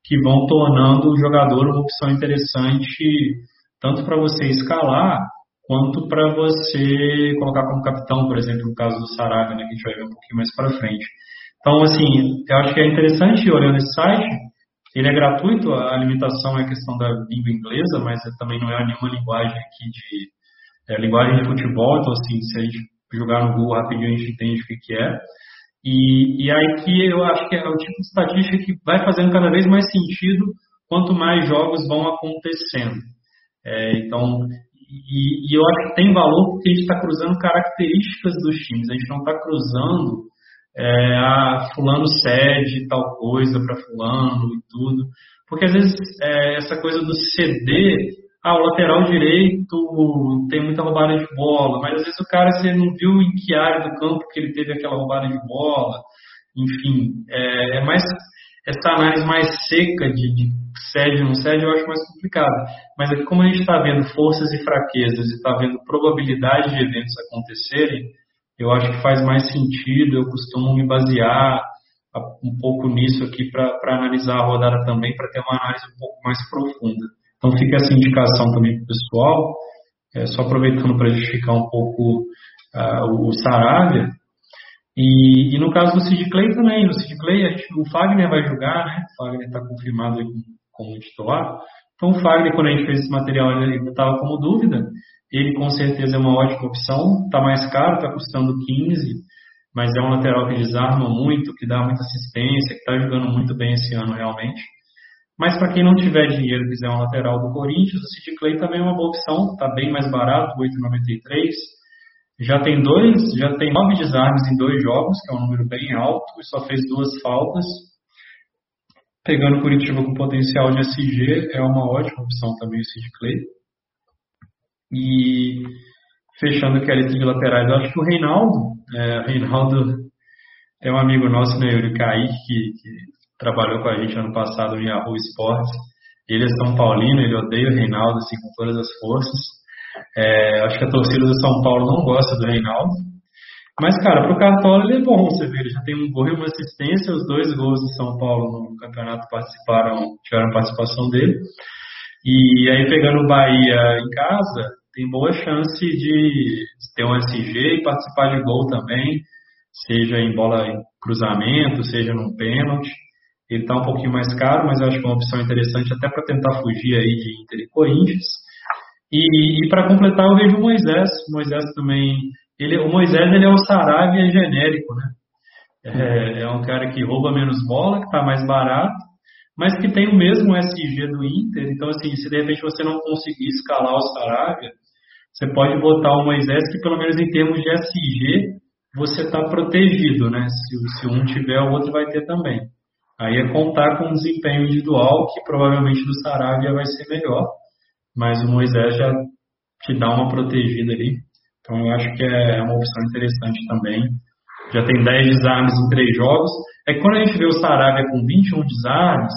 que vão tornando o jogador uma opção interessante tanto para você escalar quanto para você colocar como capitão, por exemplo, no caso do Sarabia, né, que a gente vai ver um pouquinho mais para frente. Então, assim, eu acho que é interessante olhando esse site, ele é gratuito, a limitação é a questão da língua inglesa, mas também não é nenhuma linguagem aqui de é, linguagem de futebol, então assim, se a gente jogar no Google rapidinho a gente entende o que, que é. E, e aí eu acho que é o tipo de estatística que vai fazendo cada vez mais sentido quanto mais jogos vão acontecendo. É, então, e, e, eu acho que tem valor porque a gente está cruzando características dos times. A gente não está cruzando é, a fulano cede tal coisa para fulano e tudo. Porque às vezes é, essa coisa do ceder, ah, o lateral direito tem muita roubada de bola, mas às vezes o cara você não viu em que área do campo que ele teve aquela roubada de bola. Enfim, é, é mais essa análise mais seca de, de cede ou não cede, eu acho mais complicado. Mas aqui, como a gente está vendo forças e fraquezas e está vendo probabilidade de eventos acontecerem, eu acho que faz mais sentido, eu costumo me basear um pouco nisso aqui para analisar a rodada também, para ter uma análise um pouco mais profunda. Então fica essa indicação também para o pessoal, é, só aproveitando para justificar um pouco uh, o Saravia, e, e, no caso do Sid Clay também, no Sid Clay o Fagner vai jogar, né? O Fagner está confirmado como, como titular. Então o Fagner, quando a gente fez esse material, ele estava como dúvida. Ele com certeza é uma ótima opção, está mais caro, está custando 15, mas é um lateral que desarma muito, que dá muita assistência, que está jogando muito bem esse ano realmente. Mas para quem não tiver dinheiro e quiser um lateral do Corinthians, o Sid Clay também é uma boa opção, está bem mais barato, 8,93 já tem dois, já tem nove desarmes em dois jogos, que é um número bem alto, e só fez duas faltas. Pegando Curitiba com potencial de SG, é uma ótima opção também o Sid Clay. E fechando aqui a lista de laterais, eu acho que o Reinaldo, é, o Reinaldo é um amigo nosso, né, Yuri Kaique, que, que trabalhou com a gente ano passado no Yahoo Sports. Ele é São Paulino, ele odeia o Reinaldo assim, com todas as forças. É, acho que a torcida do São Paulo não gosta do Reinaldo. Mas, cara, pro Cartola ele é bom, você vê, ele já tem um gol e uma assistência, os dois gols do São Paulo no campeonato participaram, tiveram participação dele. E aí, pegando o Bahia em casa, tem boa chance de ter um SG e participar de gol também, seja em bola em cruzamento, seja num pênalti. Ele está um pouquinho mais caro, mas eu acho que é uma opção interessante até para tentar fugir aí de Inter e Corinthians. E, e para completar, eu vejo o Moisés. O Moisés também. Ele, o Moisés ele é o Saravia genérico, né? É, é um cara que rouba menos bola, que está mais barato, mas que tem o mesmo SG do Inter. Então, assim, se de repente você não conseguir escalar o Saravia, você pode botar o Moisés, que pelo menos em termos de SG, você está protegido, né? Se, se um tiver, o outro vai ter também. Aí é contar com um desempenho individual que provavelmente do Saravia vai ser melhor, mas o Moisés já te dá uma protegida ali. Então eu acho que é uma opção interessante também. Já tem 10 desarmes em 3 jogos. É que quando a gente vê o Saravia com 21 desarmes,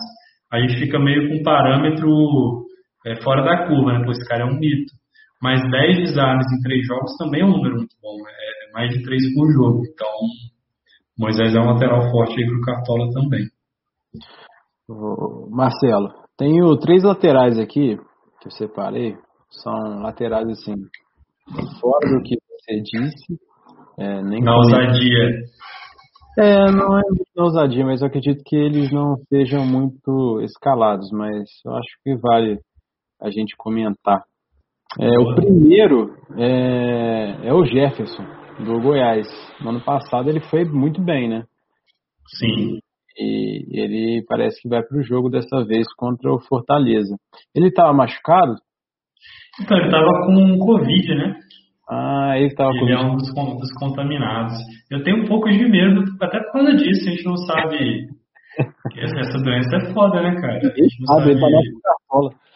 a gente fica meio com um parâmetro é, fora da curva, né? Pô, esse cara é um mito. Mas 10 desarmes em 3 jogos também é um número muito bom. Né? É mais de 3 por jogo. Então, Moisés é um lateral forte aí para o Cartola também. Marcelo, tenho três laterais aqui eu separei. São laterais assim, fora do que você disse. É, nem na ousadia. É, não é na ousadia, mas eu acredito que eles não sejam muito escalados, mas eu acho que vale a gente comentar. É, o primeiro é, é o Jefferson, do Goiás. No ano passado ele foi muito bem, né? Sim. E ele parece que vai para o jogo dessa vez contra o Fortaleza. Ele estava machucado? Então, ele estava com Covid, né? Ah, ele estava com Ele é um dos, dos, contaminados. Eu tenho um pouco de medo, até por causa disso, a gente não sabe. <laughs> essa doença é foda, né, cara? A gente não sabe. Ele tá na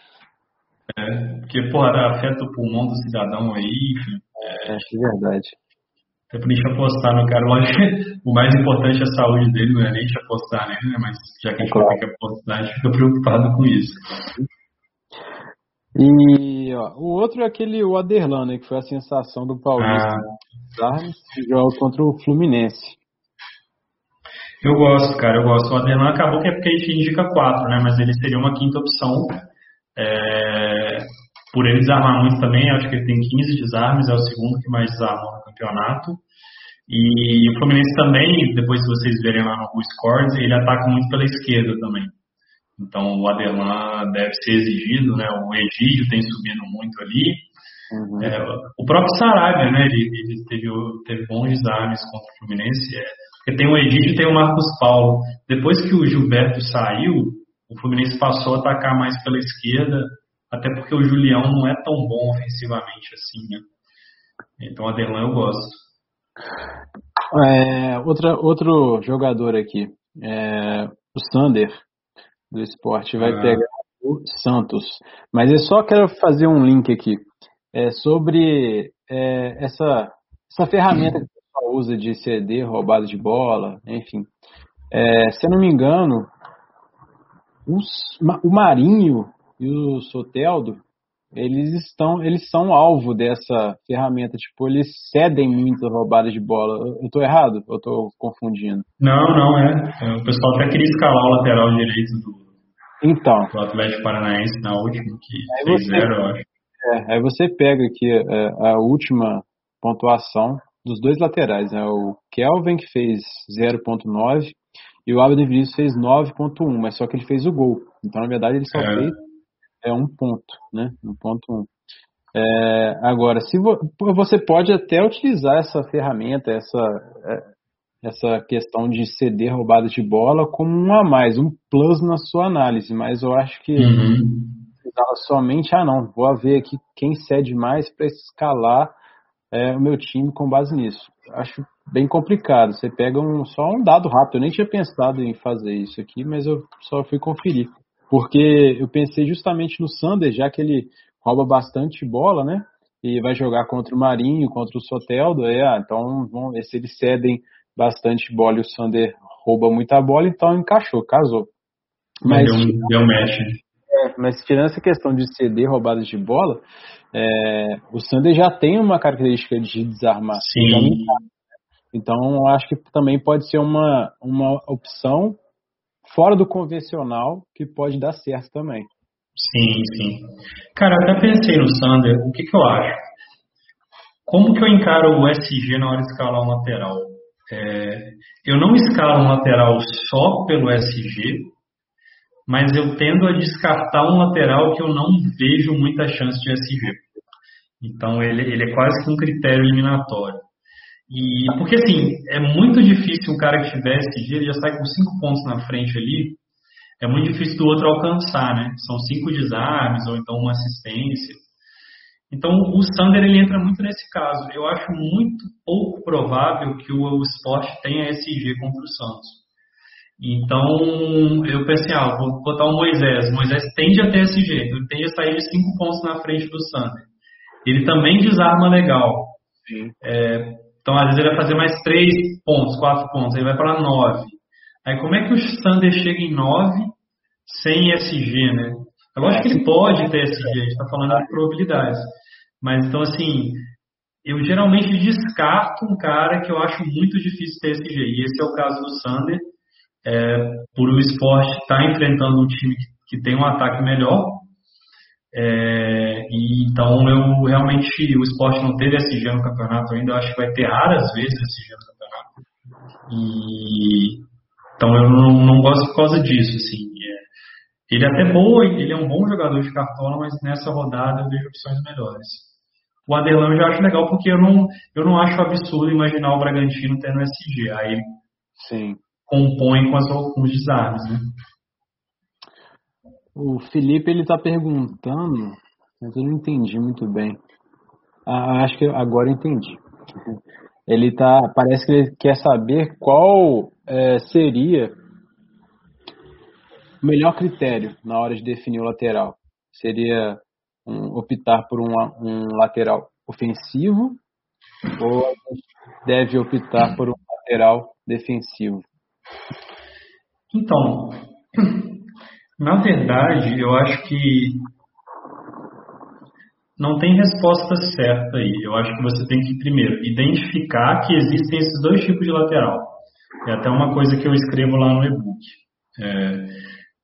é, porque, porra, afeta o pulmão do cidadão aí, enfim. É, é verdade. Até pra gente apostar no cara, o mais importante é a saúde dele, não é nem a gente apostar nele, né? Mas já que a gente claro. ter que apostar, a gente fica preocupado com isso. E ó, o outro é aquele o Aderlan, né, que foi a sensação do Paulista ah. que joga contra o Fluminense. Eu gosto, cara, eu gosto. O Aderlan acabou que é porque a gente indica quatro, né? Mas ele seria uma quinta opção. É, por ele desarmar muito também, acho que ele tem 15 desarmes, é o segundo que mais desarmou no campeonato. E o Fluminense também, depois se vocês verem lá no Scores, ele ataca muito pela esquerda também. Então o Adelan deve ser exigido, né? O Egídio tem subido muito ali. Uhum. É, o próprio Sarabia, né? Ele, ele teve, teve bons desarmes contra o Fluminense. É, porque tem o Egídio e tem o Marcos Paulo. Depois que o Gilberto saiu, o Fluminense passou a atacar mais pela esquerda, até porque o Julião não é tão bom ofensivamente assim, né? Então, Adelan eu gosto. É, outra, outro jogador aqui, é, o Sander, do esporte, vai ah. pegar o Santos. Mas eu só quero fazer um link aqui é, sobre é, essa, essa ferramenta que o pessoal usa de CD, roubada de bola, enfim. É, se eu não me engano, os, o Marinho e o Soteldo, eles estão, eles são alvo dessa ferramenta, tipo, eles cedem muitas roubadas de bola. Eu estou errado? Eu estou confundindo? Não, não é. é. O pessoal até queria escalar o lateral direito do, então, do Atlético Paranaense na última, que fez zero, eu acho. É, aí você pega aqui é, a última pontuação dos dois laterais, né? O Kelvin que fez 0.9 e o Abel Vinícius fez 9.1, mas só que ele fez o gol. Então, na verdade, ele só é. fez é um ponto, né? Um ponto um. É, agora, se vo, você pode até utilizar essa ferramenta, essa, é, essa questão de ceder roubadas de bola como um a mais, um plus na sua análise, mas eu acho que uhum. somente, ah não, vou ver aqui quem cede mais para escalar é, o meu time com base nisso. Acho bem complicado. Você pega um, só um dado rápido. Eu nem tinha pensado em fazer isso aqui, mas eu só fui conferir. Porque eu pensei justamente no Sander, já que ele rouba bastante bola, né? E vai jogar contra o Marinho, contra o Soteldo. É, então vamos ver se eles cedem bastante bola e o Sander rouba muita bola, então encaixou, casou. Mas, deu, deu match. É, mas tirando essa questão de ceder roubadas de bola, é, o Sander já tem uma característica de desarmar. Sim. Então, acho que também pode ser uma, uma opção fora do convencional que pode dar certo também. Sim, sim. Cara, até pensei no Sander, o que, que eu acho? Como que eu encaro o SG na hora de escalar um lateral? É, eu não escalo um lateral só pelo SG, mas eu tendo a descartar um lateral que eu não vejo muita chance de SG. Então ele, ele é quase que um critério eliminatório. E porque assim, é muito difícil um cara que tiver SG, ele já sai com cinco pontos na frente ali, é muito difícil do outro alcançar, né? São cinco desarmes ou então uma assistência. Então o Sander ele entra muito nesse caso. Eu acho muito pouco provável que o, o esporte tenha SG contra o Santos. Então eu pensei, ah, vou botar o Moisés. O Moisés tende a ter SG, ele tende a sair de cinco pontos na frente do Sander. Ele também desarma legal. É, então às vezes ele vai fazer mais três pontos, quatro pontos, aí vai para nove. Aí como é que o Sander chega em nove sem SG, né? É lógico que ele pode ter SG, a gente está falando de probabilidades. Mas então, assim, eu geralmente descarto um cara que eu acho muito difícil ter SG. E esse é o caso do Sander, é, por o esporte estar tá enfrentando um time que, que, tem um ataque melhor. É, e então eu realmente o esporte não teve SG no campeonato ainda, eu acho que vai ter raras vezes SG no campeonato. E então eu não, não gosto por causa disso, assim. É, ele é até bom, ele é um bom jogador de cartola, mas nessa rodada eu vejo opções melhores. O Adelão eu já acho legal porque eu não, eu não acho absurdo imaginar o Bragantino tendo SG. Aí Sim. compõe com, as, com os desarmes, né? O Felipe ele está perguntando, mas eu não entendi muito bem. Ah, acho que agora eu entendi. Ele tá, parece que ele quer saber qual é, seria o melhor critério na hora de definir o lateral. Seria um, optar por um, um lateral ofensivo ou deve optar por um lateral defensivo? Então, na verdade, eu acho que não tem resposta certa aí. Eu acho que você tem que, primeiro, identificar que existem esses dois tipos de lateral. É até uma coisa que eu escrevo lá no e-book. É,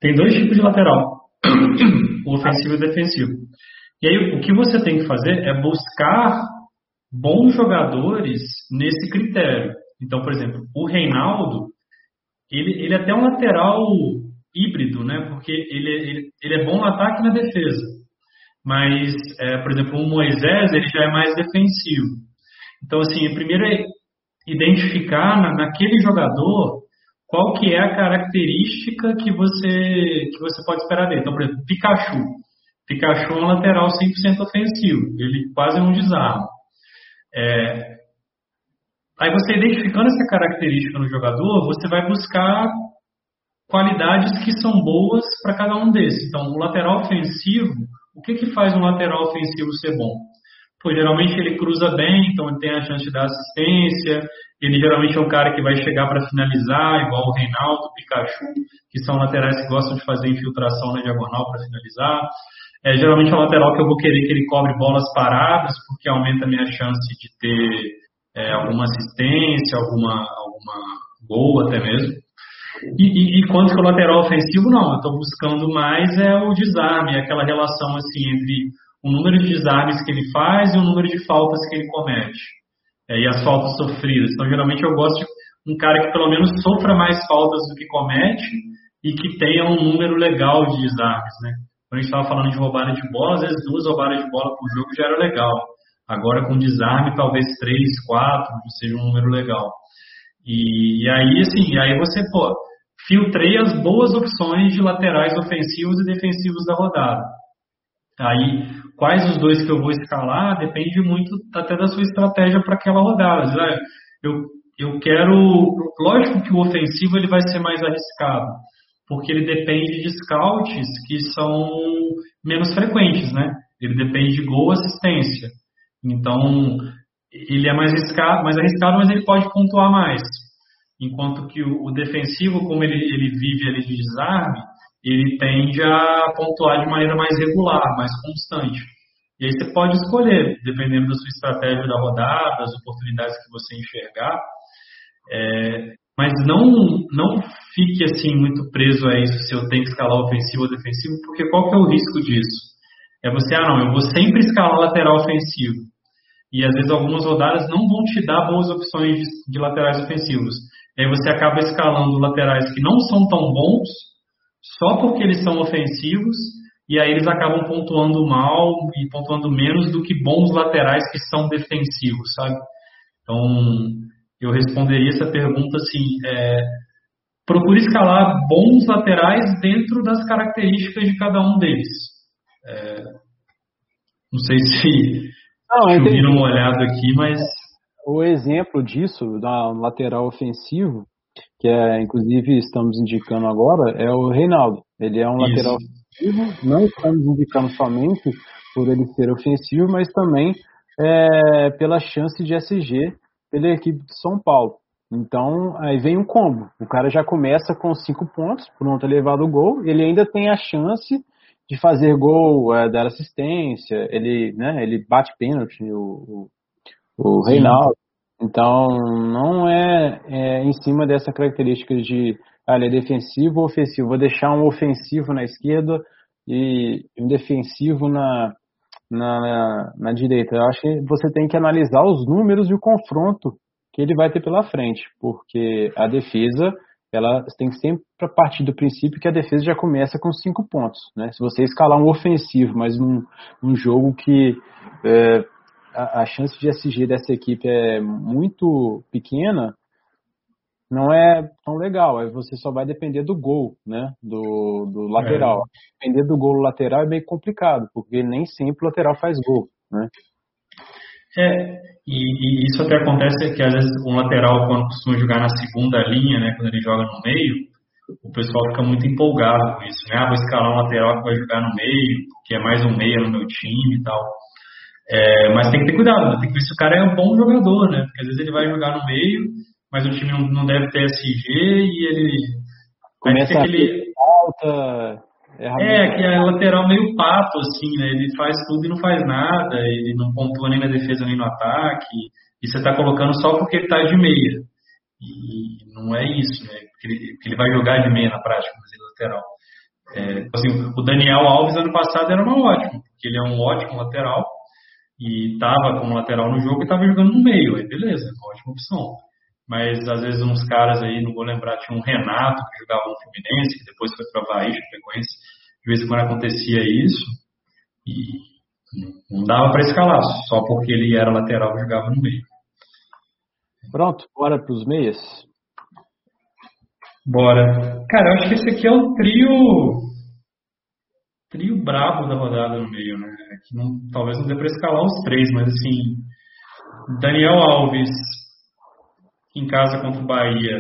tem dois tipos de lateral, <coughs> ofensivo e defensivo. E aí o que você tem que fazer é buscar bons jogadores nesse critério. Então, por exemplo, o Reinaldo, ele, ele é até um lateral híbrido, né? Porque ele, ele, ele é bom no ataque e na defesa. Mas, é, por exemplo, o Moisés, ele já é mais defensivo. Então, assim, primeiro é identificar na, naquele jogador qual que é a característica que você, que você pode esperar dele. Então, por exemplo, Pikachu. Pikachu é um lateral 100% ofensivo, ele quase não desarma. É, aí você identificando essa característica no jogador, você vai buscar qualidades que são boas para cada um desses. Então, o lateral ofensivo, o que, que faz um lateral ofensivo ser bom? Pô, geralmente ele cruza bem, então ele tem a chance de dar assistência, ele geralmente é um cara que vai chegar para finalizar, igual o Reinaldo, o Pikachu, que são laterais que gostam de fazer infiltração na diagonal para finalizar. É, geralmente é um lateral que eu vou querer que ele cobre bolas paradas, porque aumenta a minha chance de ter é, alguma assistência, alguma, alguma gol até mesmo. E, e, e quanto que o lateral ofensivo, não, eu estou buscando mais é o desarme, aquela relação assim entre o número de desarmes que ele faz e o número de faltas que ele comete. É, e as faltas sofridas. Então, geralmente eu gosto de um cara que pelo menos sofra mais faltas do que comete e que tenha um número legal de desarmes, né? Quando a gente estava falando de roubada de bola, às vezes duas roubadas de bola por jogo já era legal. Agora com desarme, talvez três, quatro, seja um número legal. E, e aí, assim, aí você, pô, filtrei as boas opções de laterais ofensivos e defensivos da rodada. Aí, quais os dois que eu vou escalar depende muito até da sua estratégia para aquela rodada. Eu, eu quero, lógico que o ofensivo ele vai ser mais arriscado, porque ele depende de scouts que são menos frequentes, né? Ele depende de gol assistência. Então, ele é mais arriscado, mais arriscado, mas ele pode pontuar mais. Enquanto que o, o defensivo, como ele, ele vive ali de desarme, ele tende a pontuar de maneira mais regular, mais constante. E aí você pode escolher, dependendo da sua estratégia da rodada, das oportunidades que você enxergar. É, mas não, não fique assim muito preso a isso, se eu tenho que escalar ofensivo ou defensivo, porque qual que é o risco disso? É você, ah não, eu vou sempre escalar lateral ofensivo. e às vezes algumas rodadas não vão te dar boas opções de, de laterais ofensivos. E aí você acaba escalando laterais que não são tão bons só porque eles são ofensivos e aí eles acabam pontuando mal e pontuando menos do que bons laterais que são defensivos, sabe? Então, eu responderia essa pergunta assim: é, procure escalar bons laterais dentro das características de cada um deles. É, não sei se não, uma olhada aqui, mas. O exemplo disso, da lateral ofensivo, que é, inclusive estamos indicando agora, é o Reinaldo. Ele é um Isso. lateral ofensivo, não estamos indicando somente por ele ser ofensivo, mas também é, pela chance de SG pela equipe de São Paulo. Então, aí vem um combo. O cara já começa com cinco pontos, pronto a levar o gol. Ele ainda tem a chance de fazer gol, é, dar assistência. Ele, né, ele bate pênalti, o, o, o Reinaldo. Então, não é, é, em cima dessa característica de ah, ele é defensivo ou ofensivo. Vou deixar um ofensivo na esquerda e um defensivo na, na, na direita. Eu acho que você tem que analisar os números e o confronto que ele vai ter pela frente, porque a defesa ela tem que sempre partir do princípio que a defesa já começa com cinco pontos. Né? Se você escalar um ofensivo, mas num, num jogo que é, a, a, chance de SG dessa equipe é muito pequena, não é tão legal. Aí você só vai depender do gol, né? Do, do lateral. É. Depender do gol lateral é meio complicado, porque nem sempre o lateral faz gol, né? É, e, e, isso até acontece que às vezes um lateral, quando costuma jogar na segunda linha, né, quando ele joga no meio, o pessoal fica muito empolgado com isso, né? Ah, vou escalar um lateral que vai jogar no meio, que é mais um meia no meu time e tal. É, mas tem que ter cuidado, né? tem que ver se o cara é um bom jogador, né? Porque às vezes ele vai jogar no meio, mas o time não, não deve ter SG e ele. Começa aquele... alta, é, que é lateral meio pato, assim, né? Ele faz tudo e não faz nada, ele não pontua nem na defesa nem no ataque, e você está colocando só porque ele está de meia. E não é isso, né? Porque ele, porque ele vai jogar de meia na prática, mas ele é lateral. É, assim, o Daniel Alves ano passado era uma ótima, porque ele é um ótimo lateral e estava como lateral no jogo e estava jogando no meio, aí beleza, ótima opção mas às vezes uns caras aí, não vou lembrar, tinha um Renato que jogava no Fluminense, que depois foi para Bahia, Chapecoense, de vez em quando acontecia isso, e não dava para escalar, só porque ele era lateral e jogava no meio. Pronto, bora para os meias? Bora. Cara, eu acho que esse aqui é o trio trio brabo da rodada no meio, né? Que não, talvez não dê para escalar os três, mas assim, Daniel Alves, em casa contra o Bahia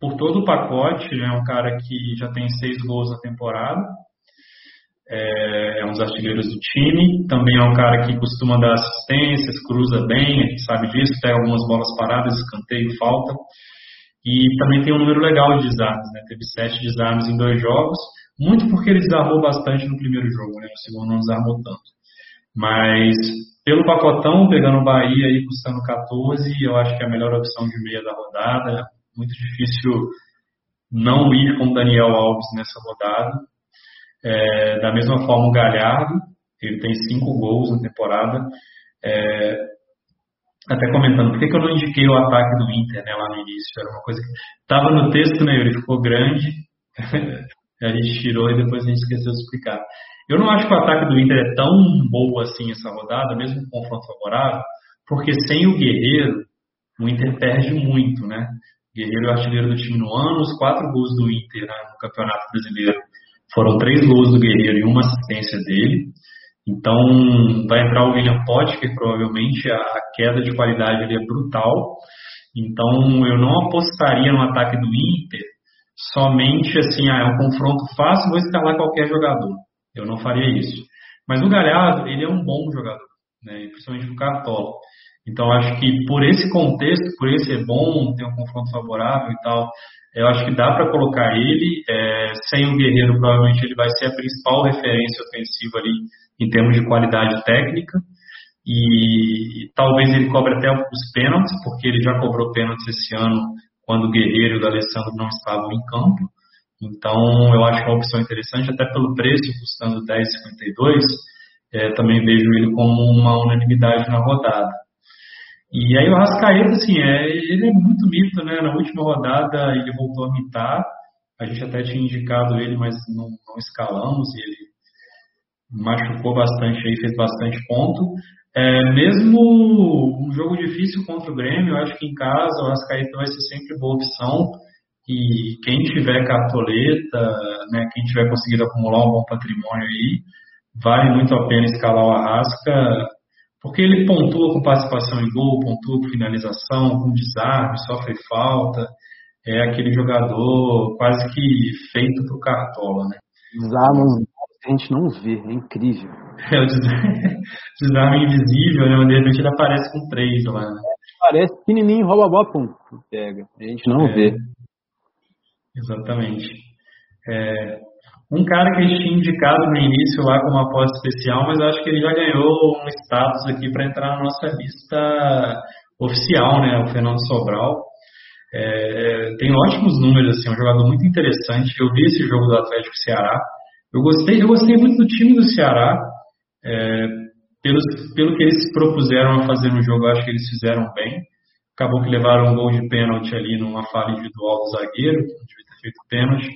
por todo o pacote, é né, um cara que já tem seis gols na temporada, é, é um dos artilheiros do time, também é um cara que costuma dar assistências, cruza bem, a gente sabe disso, pega algumas bolas paradas, escanteio, falta, e também tem um número legal de desarmes, né, teve sete desarmes em dois jogos, muito porque ele desarmou bastante no primeiro jogo, né, no segundo não desarmou tanto. Mas pelo pacotão, pegando o Bahia aí custando 14, eu acho que é a melhor opção de meia da rodada. Muito difícil não ir com Daniel Alves nessa rodada. É, da mesma forma, o Galhardo, ele tem cinco gols na temporada. É, até comentando, por que, que eu não indiquei o ataque do Inter né, lá no início? Era uma coisa que estava no texto, né? Ele ficou grande, <laughs> a gente tirou e depois a gente esqueceu de explicar. Eu não acho que o ataque do Inter é tão bom assim essa rodada, mesmo com confronto favorável, porque sem o Guerreiro, o Inter perde muito, né? O Guerreiro é o artilheiro do time no ano, os quatro gols do Inter né, no Campeonato Brasileiro foram três gols do Guerreiro e uma assistência dele. Então, vai entrar o William Potker, provavelmente a queda de qualidade ali é brutal. Então, eu não apostaria no ataque do Inter somente assim, ah, é um confronto fácil, vou escalar qualquer jogador. Eu não faria isso. Mas o Galhardo, ele é um bom jogador, né? principalmente no Cartola. Então, acho que por esse contexto, por ele ser bom, ter um confronto favorável e tal, eu acho que dá para colocar ele. É, sem o Guerreiro, provavelmente ele vai ser a principal referência ofensiva ali em termos de qualidade técnica. E talvez ele cobre até os pênaltis, porque ele já cobrou pênaltis esse ano quando o Guerreiro e o Alessandro não estavam em campo. Então, eu acho uma opção interessante, até pelo preço, custando 10,52, é, também vejo ele como uma unanimidade na rodada. E aí o Rascaeta, assim, é, ele é muito mito, né? Na última rodada ele voltou a mitar. A gente até tinha indicado ele, mas não, não escalamos. E ele machucou bastante aí, fez bastante ponto. É, mesmo um jogo difícil contra o Grêmio, eu acho que em casa o Rascaeta vai ser sempre boa opção. E quem tiver cartoleta, né, quem tiver conseguido acumular um bom patrimônio aí, vale muito a pena escalar o Arrasca porque ele pontua com participação em gol, pontua com finalização, com desarme, sofre falta. É aquele jogador quase que feito para o Cartola, né? Desarme a gente não vê, é incrível. <laughs> É o <laughs> desarme invisível, né? De repente ele aparece com três lá. Né? Parece pequenininho, rouba a bola, pum, pega. A gente não é, vê. Exatamente. É, um cara que a gente tinha indicado no início lá como aposta especial, mas acho que ele já ganhou um status aqui para entrar na nossa lista oficial, né? O Fernando Sobral. É, tem ótimos números, assim, é um jogador muito interessante. Eu vi esse jogo do Atlético Ceará. Eu gostei, eu gostei muito do time do Ceará. É, pelo que eles se propuseram a fazer no jogo, acho que eles fizeram bem. Acabou que levaram um gol de pênalti ali numa falha individual do zagueiro, feito pênalti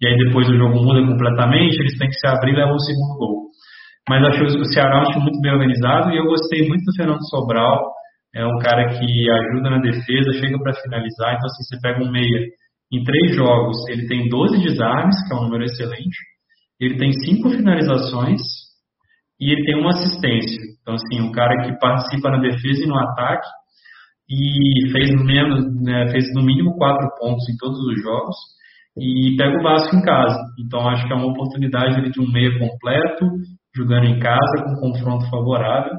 e aí depois o jogo muda completamente, eles têm que se abrir e levam o segundo gol. Mas achei o Ceará time muito bem organizado e eu gostei muito do Fernando Sobral. É um cara que ajuda na defesa, chega para finalizar. Então, assim, você pega um meia em três jogos, ele tem 12 desarmes, que é um número excelente. Ele tem cinco finalizações e ele tem uma assistência. Então, assim, um cara que participa na defesa e no ataque e fez, menos, né, fez no mínimo quatro pontos em todos os jogos e pega o Vasco em casa. Então acho que é uma oportunidade de um meia completo, jogando em casa, com um confronto favorável.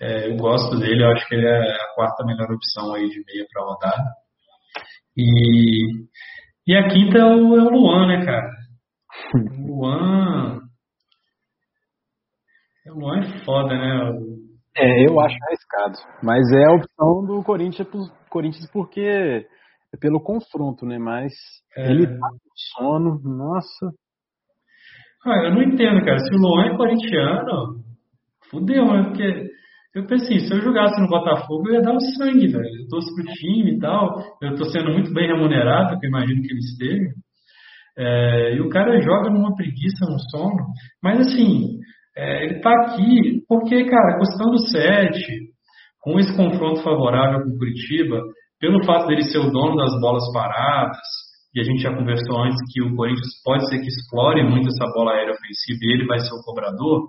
É, eu gosto dele, eu acho que ele é a quarta melhor opção aí de meia para rodar. E, e a quinta é o, é o Luan, né, cara? O Luan. O Luan é foda, né? É, eu acho arriscado. Mas é a opção do Corinthians, Corinthians porque é pelo confronto, né? Mas é... ele tá com sono, nossa. Ah, eu não entendo, cara. Se o Luan é corintiano, fudeu, né? Porque eu pensei, se eu jogasse no Botafogo, eu ia dar o sangue, velho. Eu torço pro time e tal. Eu tô sendo muito bem remunerado, que eu imagino que ele esteja. É, e o cara joga numa preguiça, num sono. Mas assim, é, ele tá aqui porque, cara, custando 7, com esse confronto favorável com o Curitiba, pelo fato dele ser o dono das bolas paradas, e a gente já conversou antes que o Corinthians pode ser que explore muito essa bola aérea ofensiva e ele vai ser o cobrador,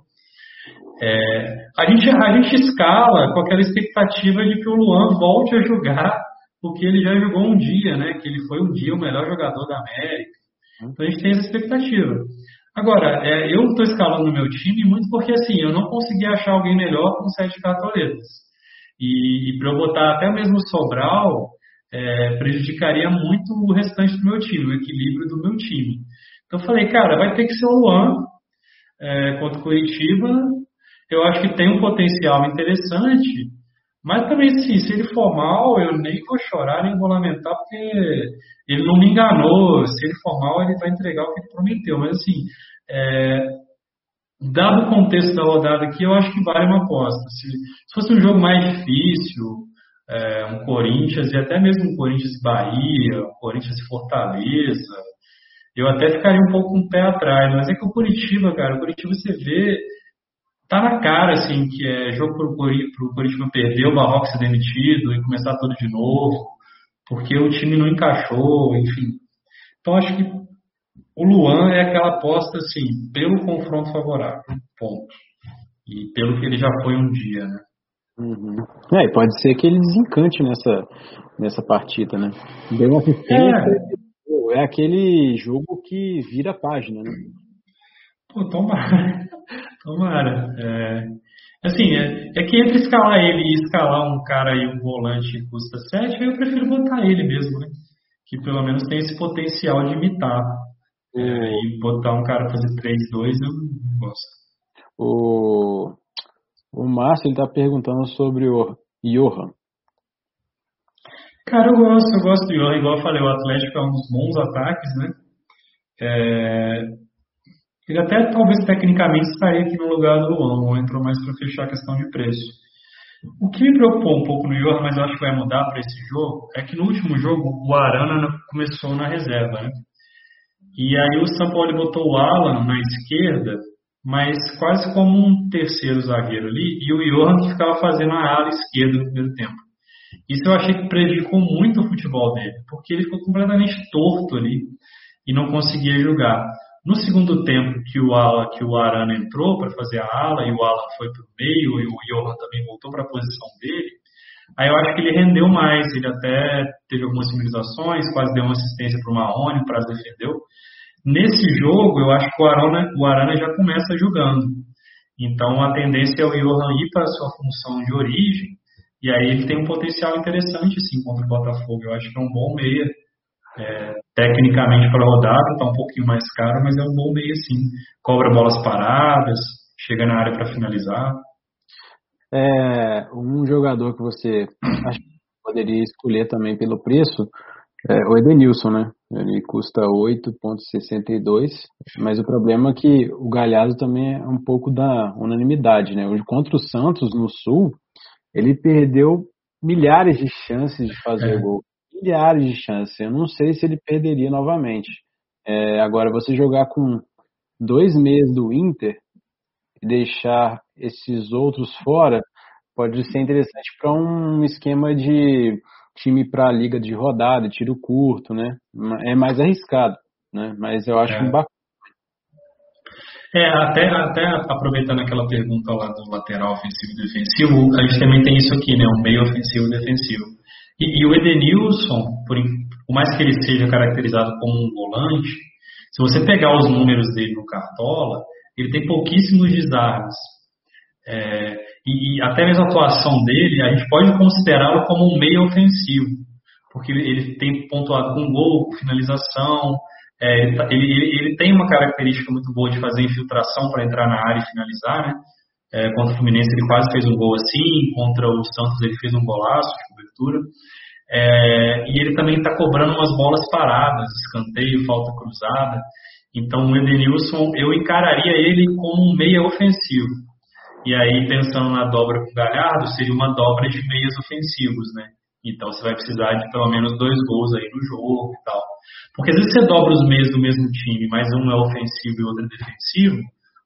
é, a, gente, a gente escala com aquela expectativa de que o Luan volte a jogar porque ele já jogou um dia, né? Que ele foi um dia o melhor jogador da América. Então a gente tem essa expectativa. Agora, é, eu estou escalando no meu time muito porque assim, eu não consegui achar alguém melhor com sete cartoletas. E, e para eu botar até mesmo o Sobral, é, prejudicaria muito o restante do meu time, o equilíbrio do meu time. Então eu falei, cara, vai ter que ser o Luan é, contra o Curitiba. Eu acho que tem um potencial interessante, mas também sim, se ele for mal, eu nem vou chorar, nem vou lamentar, porque ele não me enganou. Se ele for mal, ele vai entregar o que ele prometeu. Mas assim, é, dado o contexto da rodada aqui, eu acho que vale uma aposta. Se, se fosse um jogo mais difícil, é, um Corinthians e até mesmo um Corinthians Bahia, um Corinthians Fortaleza, eu até ficaria um pouco com um o pé atrás. Mas é que o Curitiba, cara, o Curitiba você vê, tá na cara, assim, que é jogo pro, pro Curitiba perder, o Barroco ser demitido e começar tudo de novo, porque o time não encaixou, enfim. Então acho que o Luan é aquela aposta assim, pelo confronto favorável, ponto. E pelo que ele já foi um dia, né? Uhum. É, pode ser que ele desencante nessa, nessa partida, né? Deu assistência. É. é aquele jogo que vira a página, né? Pô, tomara. <laughs> tomara. É, assim, é, é, que entre escalar ele e escalar um cara aí, um volante que custa 7, eu prefiro botar ele mesmo, né? Que pelo menos tem esse potencial de imitar. É, e botar um cara fazer 3-2 eu não gosto. O, o Márcio está perguntando sobre o Johan. Cara, eu gosto, eu gosto do Johan. Igual eu falei, o Atlético é um dos bons ataques, né? É, ele até talvez tecnicamente estaria aqui no lugar do Luan. O Luan entrou mais para fechar a questão de preço. O que me preocupou um pouco no Johan, mas eu acho que vai mudar para esse jogo, é que no último jogo o Arana começou na reserva, né? E aí o São Paulo botou o Alan na esquerda, mas quase como um terceiro zagueiro ali, e o Johan que ficava fazendo a ala esquerda no primeiro tempo. Isso eu achei que prejudicou muito o futebol dele, porque ele ficou completamente torto ali e não conseguia jogar. No segundo tempo que o ala, que o Arana entrou para fazer a ala e o Alan foi para o meio e o Johan também voltou para a posição dele, aí eu acho que ele rendeu mais. Ele até teve algumas civilizações, quase deu uma assistência para o Marrone, o Praz defendeu. Nesse jogo, eu acho que o Arana, o Arana já começa jogando. Então a tendência é o Johan ir para a sua função de origem, e aí ele tem um potencial interessante sim contra o Botafogo. Eu acho que é um bom meia é, tecnicamente para rodada, está um pouquinho mais caro, mas é um bom meio sim. Cobra bolas paradas, chega na área para finalizar. É, um jogador que você <clears throat> poderia escolher também pelo preço é o Edenilson, né? Ele custa 8,62, mas o problema é que o Galhardo também é um pouco da unanimidade, né? Contra o Santos no Sul, ele perdeu milhares de chances de fazer é. gol milhares de chances. Eu não sei se ele perderia novamente. É, agora, você jogar com dois meses do Inter deixar esses outros fora pode ser interessante para um esquema de time para a liga de rodada, tiro curto, né? É mais arriscado, né? Mas eu acho é. um bacana. É, até, até aproveitando aquela pergunta lá do lateral ofensivo e defensivo, a gente também tem isso aqui, né? Um meio ofensivo e defensivo. E, e o Edenilson, por, por mais que ele seja caracterizado como um volante, se você pegar os números dele no Cartola, ele tem pouquíssimos desarmes. É, e, até mesmo a atuação dele, a gente pode considerá-lo como um meio ofensivo, porque ele, ele tem pontuado com gol, finalização, é, ele, tá, ele, ele, tem uma característica muito boa de fazer infiltração para entrar na área e finalizar, né? É, contra o Fluminense ele quase fez um gol assim, contra o Santos ele fez um golaço de cobertura. É, e ele também está cobrando umas bolas paradas, escanteio, falta cruzada. Então o Edenilson, eu encararia ele como um meia ofensivo. E aí, pensando na dobra com o Galhardo, seria uma dobra de meias ofensivos, né? Então você vai precisar de pelo menos dois gols aí no jogo e tal. Porque às vezes você dobra os meias do mesmo time, mas um é ofensivo e outro é defensivo,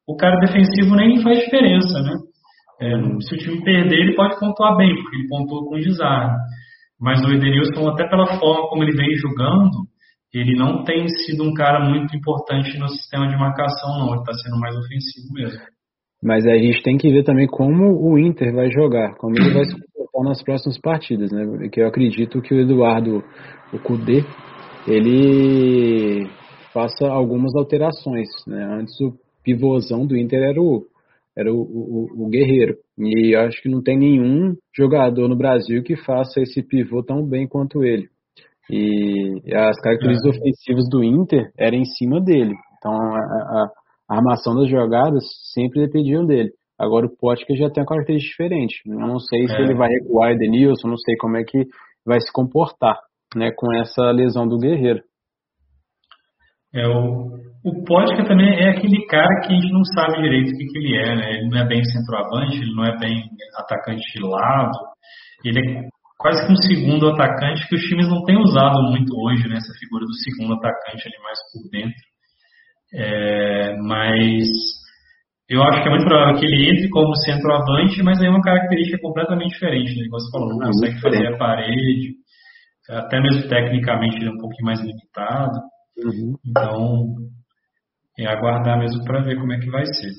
o cara defensivo nem faz diferença, né? É, se o time perder, ele pode pontuar bem, porque ele pontuou com desarme. Mas o Edenilson, até pela forma como ele vem jogando, ele não tem sido um cara muito importante no sistema de marcação, não. Ele está sendo mais ofensivo mesmo. Mas a gente tem que ver também como o Inter vai jogar, como ele vai se comportar nas próximas partidas, né? Porque eu acredito que o Eduardo, o Cudê, ele faça algumas alterações, né? Antes o pivôzão do Inter era o, era o, o, o Guerreiro. E acho que não tem nenhum jogador no Brasil que faça esse pivô tão bem quanto ele. E as características é. ofensivas do Inter eram em cima dele. Então a, a, a armação das jogadas sempre dependiam dele. Agora o Potker já tem uma característica diferente. Eu não sei é. se ele vai recuar Edenilson, não sei como é que vai se comportar né, com essa lesão do Guerreiro. É, o, o Podka também é aquele cara que a gente não sabe direito o que, que ele é, né? Ele não é bem centroavante, ele não é bem atacante de lado, ele é quase que um segundo atacante que os times não têm usado muito hoje, né? Essa figura do segundo atacante ali mais por dentro. É, mas eu acho que é muito provável que ele entre como centroavante, mas aí é uma característica completamente diferente, né? Como você falou, não consegue fazer a parede, até mesmo tecnicamente ele é um pouquinho mais limitado. Uhum. Então, é aguardar mesmo para ver como é que vai ser.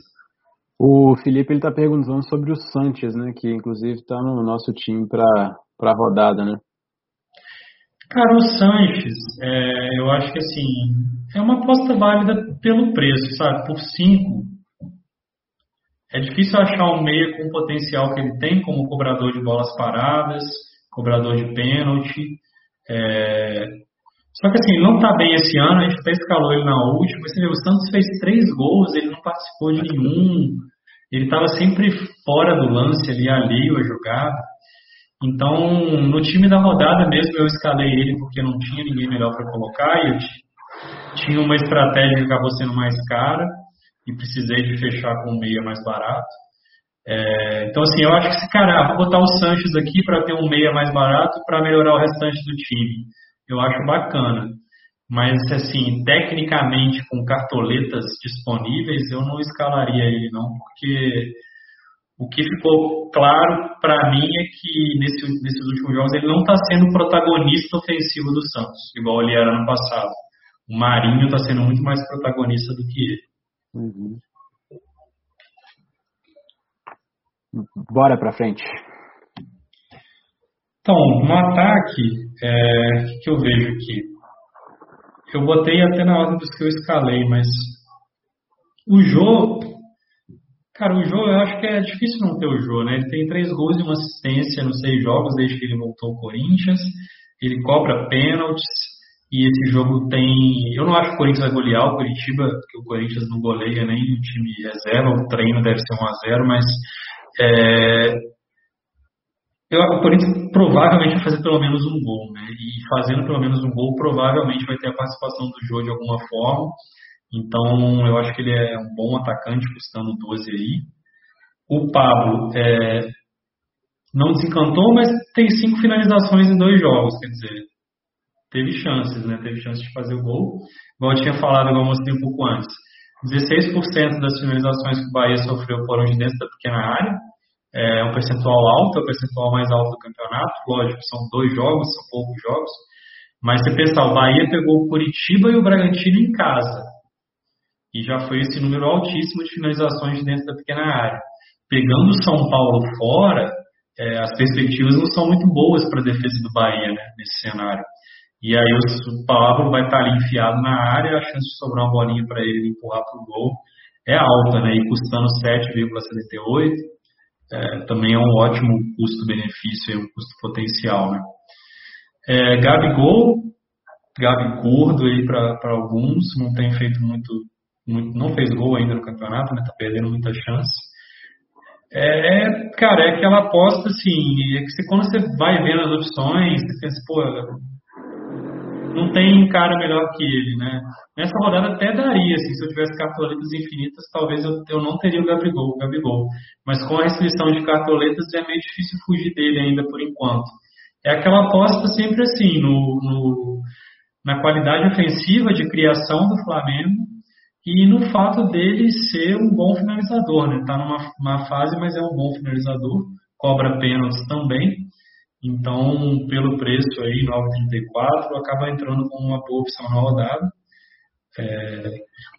O Felipe ele está perguntando sobre o Sanches, né? Que inclusive está no nosso time para para rodada, né? Cara, o Sanches, é, eu acho que assim é uma aposta válida pelo preço, sabe? Por 5. É difícil achar um meia com o potencial que ele tem, como cobrador de bolas paradas, cobrador de pênalti. É, só que assim, não está bem esse ano, a gente até escalou ele na última. Você vê, o Santos fez três gols, ele não participou de nenhum. Ele estava sempre fora do lance ali, alheio a jogar. Então, no time da rodada mesmo, eu escalei ele porque não tinha ninguém melhor para colocar. E eu tinha uma estratégia que acabou sendo mais cara e precisei de fechar com um meia mais barato. É, então, assim, eu acho que se, cara, vou botar o Sanches aqui para ter um meia mais barato para melhorar o restante do time. Eu acho bacana. Mas, assim, tecnicamente, com cartoletas disponíveis, eu não escalaria ele, não, porque o que ficou claro para mim é que nesse, nesses últimos jogos ele não está sendo protagonista ofensivo do Santos, igual ele era no passado. O Marinho está sendo muito mais protagonista do que ele. Uhum. Bora para frente. Então, no ataque, é, o que eu vejo aqui? Eu botei até na ordem dos que eu escalei, mas o Jô, cara, o Jô, eu acho que é difícil não ter o Jô, né? Ele tem três gols e uma assistência nos seis jogos desde que ele voltou ao Corinthians. Ele cobra pênaltis e esse jogo tem. Eu não acho que o Corinthians vai golear o Curitiba, porque o Corinthians não goleia nem o time reserva, o treino deve ser 1 a 0 mas é, eu, o Corinthians provavelmente vai fazer pelo menos um gol, né? E fazendo pelo menos um gol, provavelmente vai ter a participação do jogo de alguma forma. Então, eu acho que ele é um bom atacante, custando 12 aí. O Pablo é, não desencantou, mas tem cinco finalizações em dois jogos, quer dizer, teve chances, né? Teve chance de fazer o gol. Igual eu tinha falado, igual eu mostrei um pouco antes. 16% das finalizações que o Bahia sofreu foram de dentro da pequena área. É um percentual alto, é o percentual mais alto do campeonato. Lógico, são dois jogos, são poucos jogos. Mas se pensar, o Bahia pegou o Curitiba e o Bragantino em casa. E já foi esse número altíssimo de finalizações de dentro da pequena área. Pegando São Paulo fora, é, as perspectivas não são muito boas para a defesa do Bahia né, nesse cenário. E aí o Pablo vai estar ali enfiado na área, a chance de sobrar uma bolinha para ele empurrar para o gol é alta, né? E custando 7,78, é, também é um ótimo custo-benefício, um custo potencial, né? É, Gabigol, Gabi curdo aí para alguns, não tem feito muito, não fez gol ainda no campeonato, né? Tá perdendo muita chance. É, é, cara, é aquela aposta assim, é que você, quando você vai vendo as opções, você pensa, pô, não tem cara melhor que ele, né? Nessa rodada até daria, assim, se eu tivesse cartoletas infinitas, talvez eu, eu não teria o Gabigol, o Gabigol. Mas com a restrição de cartoletas é meio difícil fugir dele ainda por enquanto. É aquela aposta sempre assim, no, no na qualidade ofensiva de criação do Flamengo e no fato dele ser um bom finalizador, né? Tá numa fase, mas é um bom finalizador, cobra pênaltis também. Então, pelo preço aí, 9,34, acaba entrando com uma boa opção na rodada. É,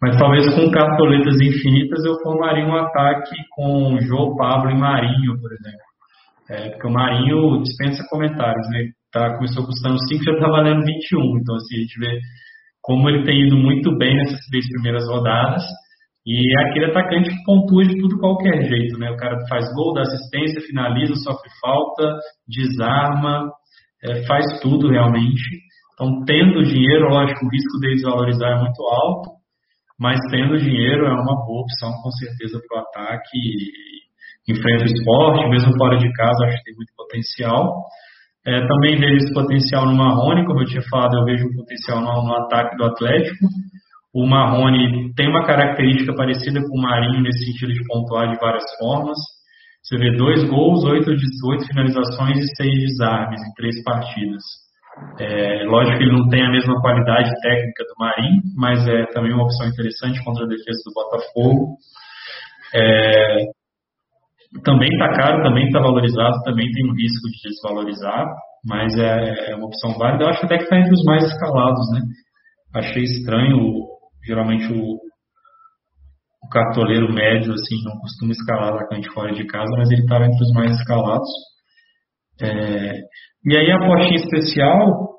mas talvez com cartoletas infinitas eu formaria um ataque com João Pablo e Marinho, por exemplo. É, porque o Marinho dispensa comentários, né? Tá, começou custando 5, já está valendo 21. Então, gente vê como ele tem ido muito bem nessas três primeiras rodadas. E é aquele atacante que pontua de tudo qualquer jeito, né? O cara faz gol, dá assistência, finaliza, sofre falta, desarma, é, faz tudo realmente. Então, tendo dinheiro, lógico, o risco de desvalorizar é muito alto, mas tendo dinheiro é uma boa opção, com certeza, para o ataque. Enfrenta o esporte, mesmo fora de casa, acho que tem muito potencial. É, também vejo esse potencial no Marrone, como eu tinha falado, eu vejo o potencial no, no ataque do Atlético. O Marrone tem uma característica parecida com o Marinho nesse sentido de pontuar de várias formas. Você vê dois gols, oito, oito finalizações e seis desarmes em três partidas. É, lógico que ele não tem a mesma qualidade técnica do Marinho, mas é também uma opção interessante contra a defesa do Botafogo. É, também está caro, também está valorizado, também tem o risco de desvalorizar, mas é, é uma opção válida. Eu acho até que está entre os mais escalados, né? Achei estranho geralmente o, o cartoleiro médio assim não costuma escalar atacante fora de casa, mas ele estava entre os mais escalados. É, e aí a apostinha especial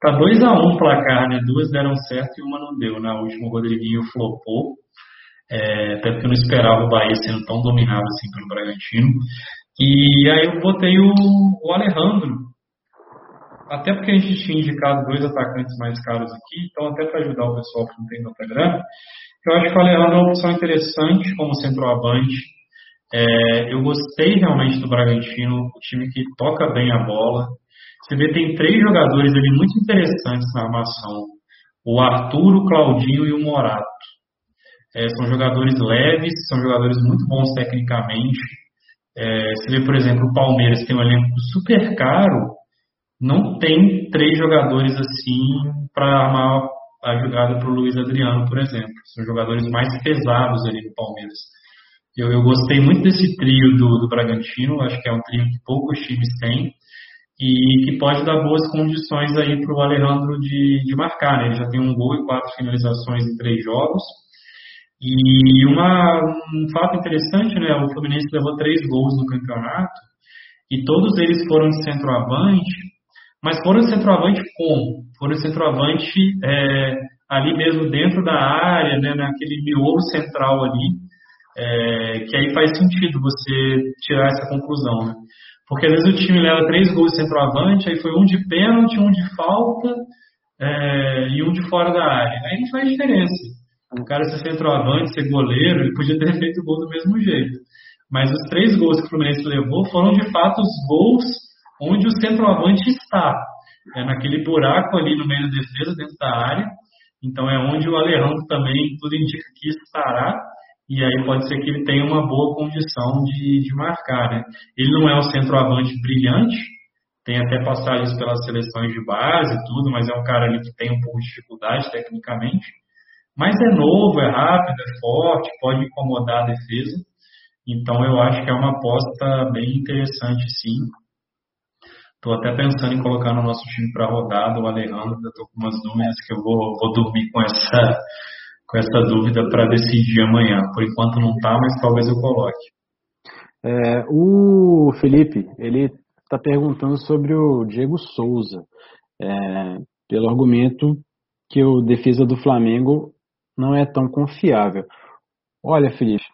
tá 2 a 1 um placar, né? Duas deram certo e uma não deu. Na né? última o Rodriguinho flopou. É, até porque eu não esperava o Bahia sendo tão dominado assim pelo Bragantino. E aí eu botei o, o Alejandro, até porque a gente tinha indicado dois atacantes mais caros aqui, então até para ajudar o pessoal que não tem tanta grana, eu acho que o Alejandro é uma opção interessante como centroavante. É, eu gostei realmente do Bragantino, o time que toca bem a bola. Você vê, tem três jogadores ali muito interessantes na armação. O Arthur, o Claudinho e o Morato. É, são jogadores leves, são jogadores muito bons tecnicamente. É, você vê, por exemplo, o Palmeiras tem um elenco super caro, não tem três jogadores assim para armar a jogada para o Luiz Adriano, por exemplo. São jogadores mais pesados ali no Palmeiras. Eu, eu gostei muito desse trio do, do Bragantino, acho que é um trio que poucos times têm e que pode dar boas condições aí para o Alejandro de, de marcar. Né? Ele já tem um gol e quatro finalizações em três jogos. E uma, um fato interessante, né? O Fluminense levou três gols no campeonato e todos eles foram de centroavante, mas foram de centroavante como? Foram de centroavante é, ali mesmo dentro da área, né? Naquele miolo central ali, é, que aí faz sentido você tirar essa conclusão, né? Porque às vezes o time leva três gols de centroavante, aí foi um de pênalti, um de falta é, e um de fora da área. Aí não faz diferença. Um cara ser centroavante, ser goleiro, ele podia ter feito o gol do mesmo jeito. Mas os três gols que o Fluminense levou foram de fato os gols onde o centroavante está. É naquele buraco ali no meio da defesa, dentro da área. Então é onde o Alejandro também, tudo indica que estará. E aí pode ser que ele tenha uma boa condição de, de marcar. Né? Ele não é um centroavante brilhante, tem até passagens pelas seleções de base e tudo, mas é um cara ali que tem um pouco de dificuldade tecnicamente. Mas é novo, é rápido, é forte, pode incomodar a defesa. Então eu acho que é uma aposta bem interessante, sim. Estou até pensando em colocar no nosso time para rodada o Alejandro. Estou com umas dúvidas que eu vou, vou dormir com essa, com essa dúvida para decidir amanhã. Por enquanto não está, mas talvez eu coloque. É, o Felipe, ele está perguntando sobre o Diego Souza, é, pelo argumento que o defesa do Flamengo não é tão confiável. Olha, Felipe,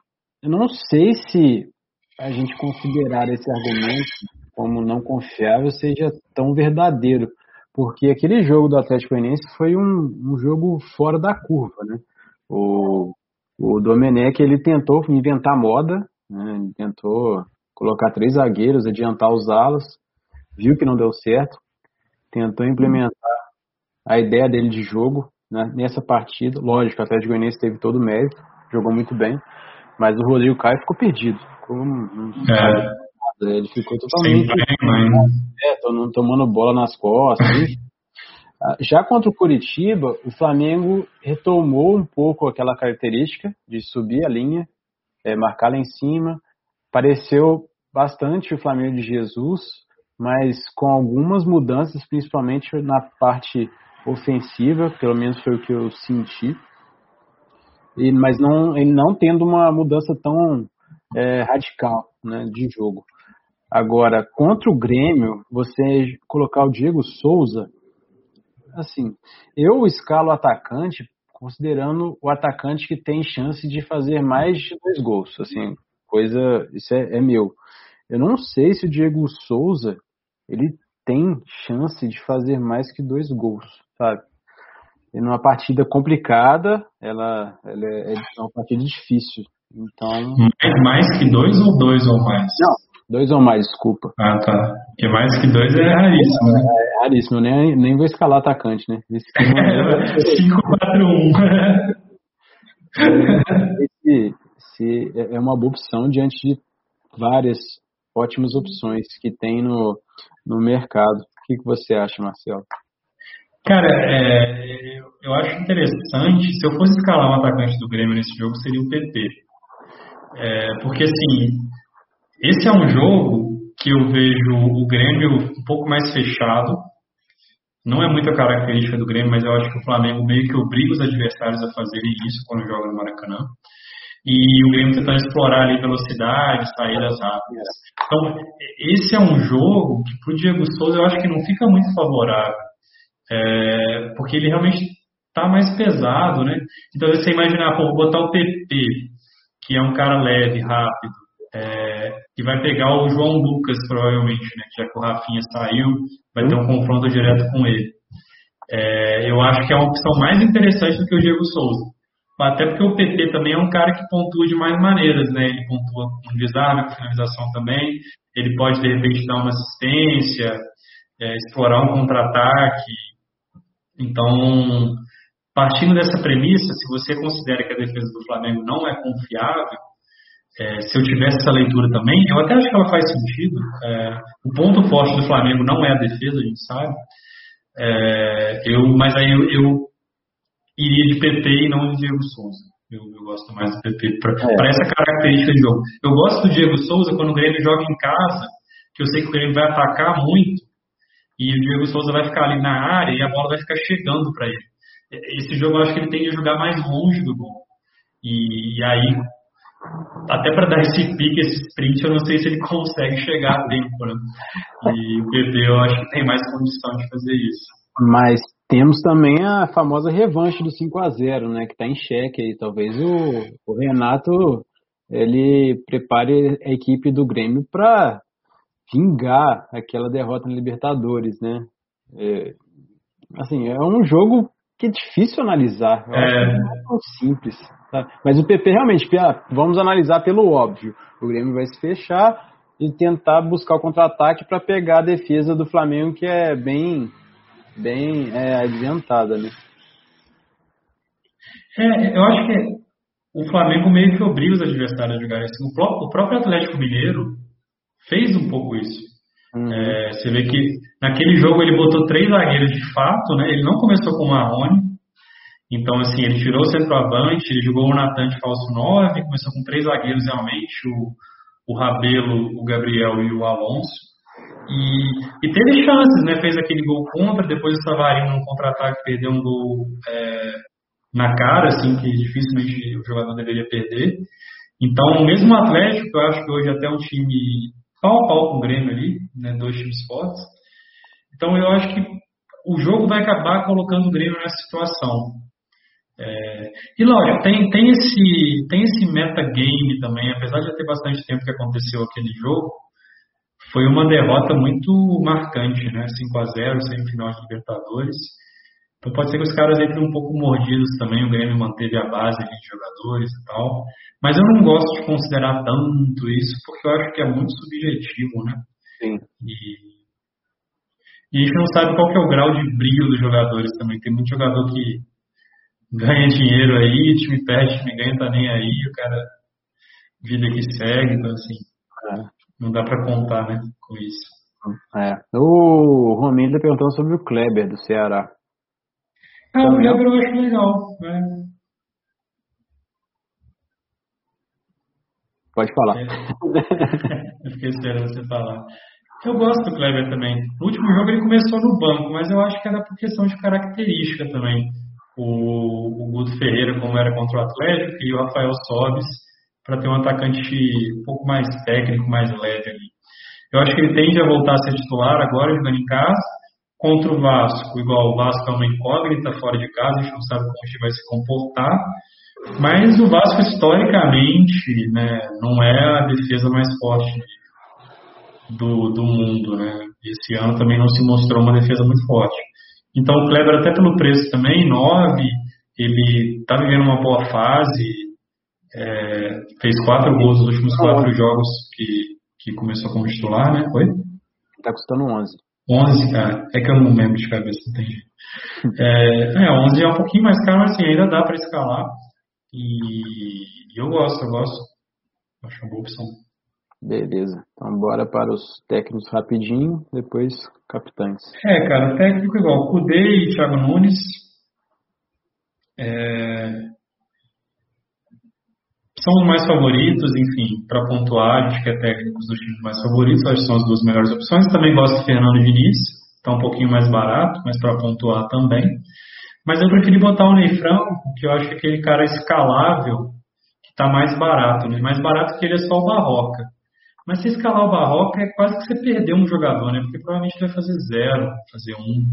eu não sei se a gente considerar esse argumento como não confiável seja tão verdadeiro, porque aquele jogo do Atlético Goianiense foi um, um jogo fora da curva, né? O, o Domenech ele tentou inventar moda, né? Ele tentou colocar três zagueiros, adiantar os alas, viu que não deu certo, tentou implementar a ideia dele de jogo, né, nessa partida. Lógico, o Atlético Goianiense teve todo o mérito, jogou muito bem, mas o Rodrigo Caio ficou perdido. Ficou, é. Ele ficou totalmente é, tomando bola nas costas. <laughs> Ah, já contra o Curitiba, o Flamengo retomou um pouco aquela característica de subir a linha, é, marcar lá em cima. Pareceu bastante o Flamengo de Jesus, mas com algumas mudanças, principalmente na parte ofensiva, pelo menos foi o que eu senti. E, mas não, ele não tendo uma mudança tão é, radical né, de jogo. Agora, contra o Grêmio, você colocar o Diego Souza, assim, eu escalo o atacante considerando o atacante que tem chance de fazer mais de dois gols, assim, coisa, isso é, é meu. Eu não sei se o Diego Souza, ele tem chance de fazer mais que dois gols sabe? E numa partida complicada, ela, ela é, é uma partida difícil. Então. Mais, mais que dois ou dois ou mais? Não, dois ou mais, desculpa. Ah, tá. Porque mais que dois é raríssimo, né? É, é raríssimo, eu nem, nem vou escalar atacante, né? 5-4-1. <laughs> esse, esse é uma boa opção diante de várias ótimas opções que tem no, no mercado. O que, que você acha, Marcelo? Cara, é, eu acho interessante, se eu fosse escalar um atacante do Grêmio nesse jogo, seria o PP. É, porque, assim, esse é um jogo que eu vejo o Grêmio um pouco mais fechado. Não é muita característica do Grêmio, mas eu acho que o Flamengo meio que obriga os adversários a fazerem isso quando joga no Maracanã. E o Grêmio tentando explorar ali velocidade, saídas rápidas. Então, esse é um jogo que para o Diego Souza eu acho que não fica muito favorável é, porque ele realmente está mais pesado, né? Então, você imaginar, pô, botar o PP, que é um cara leve, rápido, é, que vai pegar o João Lucas, provavelmente, né? Já que o Rafinha saiu, vai ter um confronto direto com ele. É, eu acho que é uma opção mais interessante do que o Diego Souza. Até porque o PP também é um cara que pontua de mais maneiras, né? Ele pontua com desarme, com finalização também. Ele pode, de repente, dar uma assistência, é, explorar um contra-ataque. Então, partindo dessa premissa, se você considera que a defesa do Flamengo não é confiável, é, se eu tivesse essa leitura também, eu até acho que ela faz sentido. É, o ponto forte do Flamengo não é a defesa, a gente sabe. É, eu, mas aí eu, eu, iria de PP e não de Diego Souza. Eu, eu gosto mais do PP para é. essa característica de jogo. Eu gosto do Diego Souza quando o Grêmio joga em casa, que eu sei que o Grêmio vai atacar muito e o Diego Souza vai ficar ali na área e a bola vai ficar chegando para ele. Esse jogo eu acho que ele tende a jogar mais longe do gol. E, e aí até para dar esse pique, esse sprint, eu não sei se ele <laughs> consegue chegar a tempo. Né? E o PP eu acho que tem mais condição de fazer isso. Mas temos também a famosa revanche do 5 a 0 né? Que está em xeque aí. Talvez o, o Renato ele prepare a equipe do Grêmio para vingar aquela derrota na Libertadores, né? É, assim, é um jogo que é difícil analisar. Eu é... não é tão simples. Tá? Mas o PP realmente, vamos analisar pelo óbvio. O Grêmio vai se fechar e tentar buscar o contra-ataque para pegar a defesa do Flamengo, que é bem, bem é, adiantada, né? É, eu acho que o Flamengo meio que obriga os adversários a jogarem assim. O próprio, o próprio Atlético Mineiro fez um pouco isso. Uhum. É, você vê que naquele jogo ele botou três zagueiros de fato, né? Ele não começou com o Marrone, então, assim, ele tirou o centroavante, ele jogou o Natan de falso 9, começou com três zagueiros realmente, o, o Rabelo, o Gabriel e o Alonso. E, e teve chances, né? Fez aquele gol contra, depois o Savarino no contra-ataque perdeu um gol é, na cara, assim, que dificilmente o jogador deveria perder. Então, mesmo o Atlético, eu acho que hoje até é um time pau a pau com o Grêmio ali, né? Dois times fortes. Então, eu acho que o jogo vai acabar colocando o Grêmio nessa situação. É, e lógico, tem, tem, esse, tem esse metagame também, apesar de já ter bastante tempo que aconteceu aquele jogo, foi uma derrota muito marcante, né? 5 a 0 semifinal de Libertadores. Então pode ser que os caras entrem um pouco mordidos também, o Grêmio manteve a base de jogadores e tal. Mas eu não gosto de considerar tanto isso, porque eu acho que é muito subjetivo, né? Sim. E, e a gente não sabe qual que é o grau de brilho dos jogadores também. Tem muito jogador que ganha dinheiro aí, time perde, time ganha, tá nem aí, o cara, vida que segue, então assim, é. não dá para contar, né, com isso. É. O Romilda perguntou sobre o Kleber do Ceará. Ah, o Kleber eu acho legal, né? Pode falar. É. <laughs> eu fiquei esperando você falar. Eu gosto do Kleber também. No último jogo ele começou no banco, mas eu acho que era por questão de característica também o, o Guto Ferreira, como era contra o Atlético, e o Rafael Sobis, para ter um atacante um pouco mais técnico, mais leve ali. Eu acho que ele tende a voltar a ser titular agora, jogando em casa, contra o Vasco, igual o Vasco é uma incógnita fora de casa, a gente não sabe como a gente vai se comportar, mas o Vasco historicamente né, não é a defesa mais forte do, do mundo. Né? Esse ano também não se mostrou uma defesa muito forte. Então o Kleber, até pelo preço também, 9, ele está vivendo uma boa fase, é, fez quatro gols nos últimos quatro jogos que, que começou como titular, né? Foi? Está custando 11. 11, cara. É que eu não lembro de cabeça, não tem jeito. É, é, 11 é um pouquinho mais caro, mas assim, ainda dá para escalar. E, e eu gosto, eu gosto. Acho uma boa opção. Beleza. Então bora para os técnicos rapidinho, depois capitães. É, cara, técnico igual. Kudê e Thiago Nunes. É... São os mais favoritos, enfim, para pontuar, a gente quer técnicos dos times mais favoritos, acho que são as duas melhores opções. Também gosto de Fernando Diniz, está um pouquinho mais barato, mas para pontuar também. Mas eu preferi botar o Ney Franco, que eu acho que é aquele cara escalável, que está mais barato, né? Mais barato que ele é só o Barroca. Mas se escalar o Barroca é quase que você perder um jogador, né? Porque provavelmente vai fazer zero, fazer um.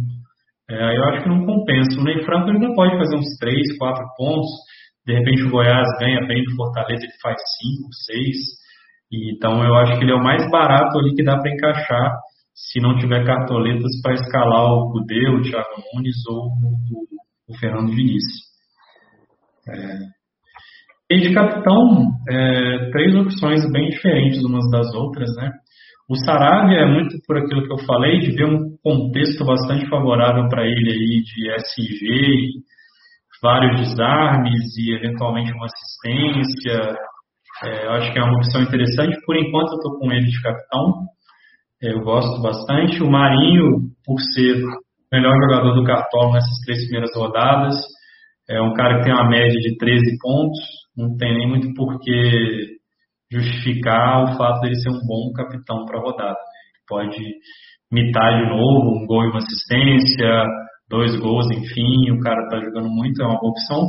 É, aí eu acho que não compensa. O Ney Franco ainda pode fazer uns três, quatro pontos. De repente o Goiás ganha bem do Fortaleza, ele faz cinco, seis. Então eu acho que ele é o mais barato ali que dá para encaixar se não tiver cartoletas para escalar o Cudê, o Thiago Nunes ou o, o Fernando Diniz. É, e de capitão, é, três opções bem diferentes umas das outras, né? O Saravia é muito por aquilo que eu falei, de ver um contexto bastante favorável para ele aí de SG, vários desarmes e eventualmente uma assistência. É, eu acho que é uma opção interessante. Por enquanto, eu estou com ele de capitão. É, eu gosto bastante. O Marinho, por ser o melhor jogador do Cartola nessas três primeiras rodadas, é um cara que tem uma média de 13 pontos. Não tem nem muito por que justificar o fato dele ser um bom capitão para a rodada. Ele pode mitar de novo um gol e uma assistência, dois gols, enfim, o cara está jogando muito, é uma boa opção.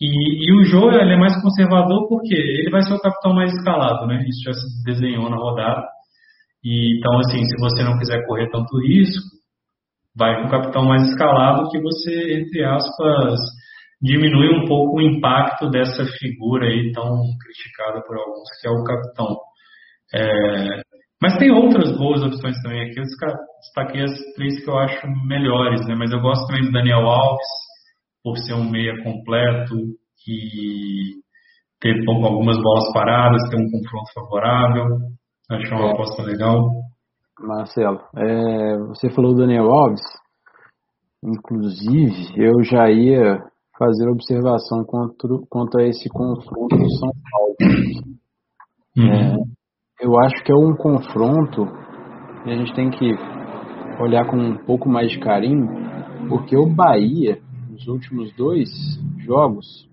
E, e o Jô ele é mais conservador porque ele vai ser o capitão mais escalado, né? Isso já se desenhou na rodada. E, então, assim, se você não quiser correr tanto risco, vai com o capitão mais escalado que você, entre aspas, diminui um pouco o impacto dessa figura aí tão criticada por alguns, que é o capitão. É, mas tem outras boas opções também aqui. Eu destaquei as três que eu acho melhores, né? Mas eu gosto também do Daniel Alves, por ser um meia completo e ter algumas bolas paradas, ter um confronto favorável. Acho uma é. aposta legal. Marcelo, é, você falou do Daniel Alves. Inclusive, eu já ia fazer observação quanto a esse confronto do São Paulo. Uhum. É, eu acho que é um confronto e a gente tem que olhar com um pouco mais de carinho, porque o Bahia, nos últimos dois jogos,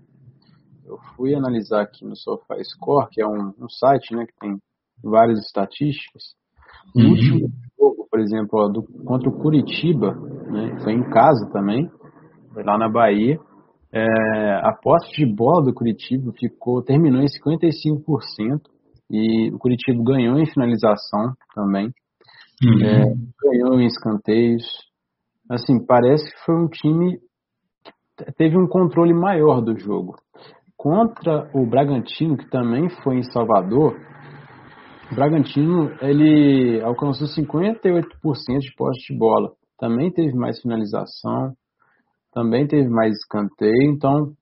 eu fui analisar aqui no SofaScore, que é um, um site né, que tem várias estatísticas. No uhum. último jogo, por exemplo, ó, do, contra o Curitiba, né, foi em casa também, foi lá na Bahia, é, a posse de bola do Curitiba ficou, terminou em 55% e o Curitiba ganhou em finalização também, uhum. é, ganhou em escanteios. Assim, parece que foi um time que teve um controle maior do jogo. Contra o Bragantino, que também foi em Salvador, o Bragantino ele alcançou 58% de posse de bola. Também teve mais finalização, também teve mais escanteio, então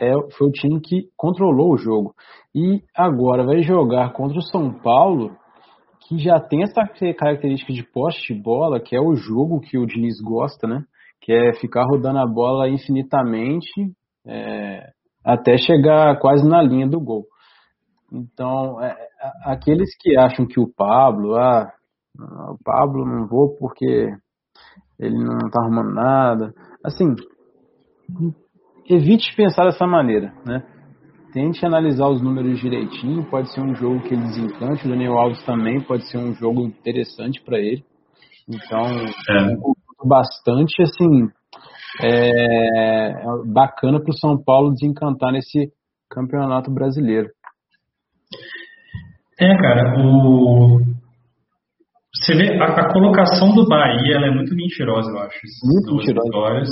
é, foi o time que controlou o jogo. E agora vai jogar contra o São Paulo, que já tem essa característica de poste de bola, que é o jogo que o Diniz gosta, né? Que é ficar rodando a bola infinitamente é, até chegar quase na linha do gol. Então, é, aqueles que acham que o Pablo, ah, o Pablo não vou porque ele não tá arrumando nada. Assim, evite pensar dessa maneira, né? Tente analisar os números direitinho. Pode ser um jogo que ele desencante. O Daniel Alves também pode ser um jogo interessante para ele. Então, é. bastante assim é, bacana para o São Paulo desencantar nesse campeonato brasileiro. É, cara, o você vê a, a colocação do Bahia, ela é muito mentirosa, eu acho. Muito mentirosa. Vitórias,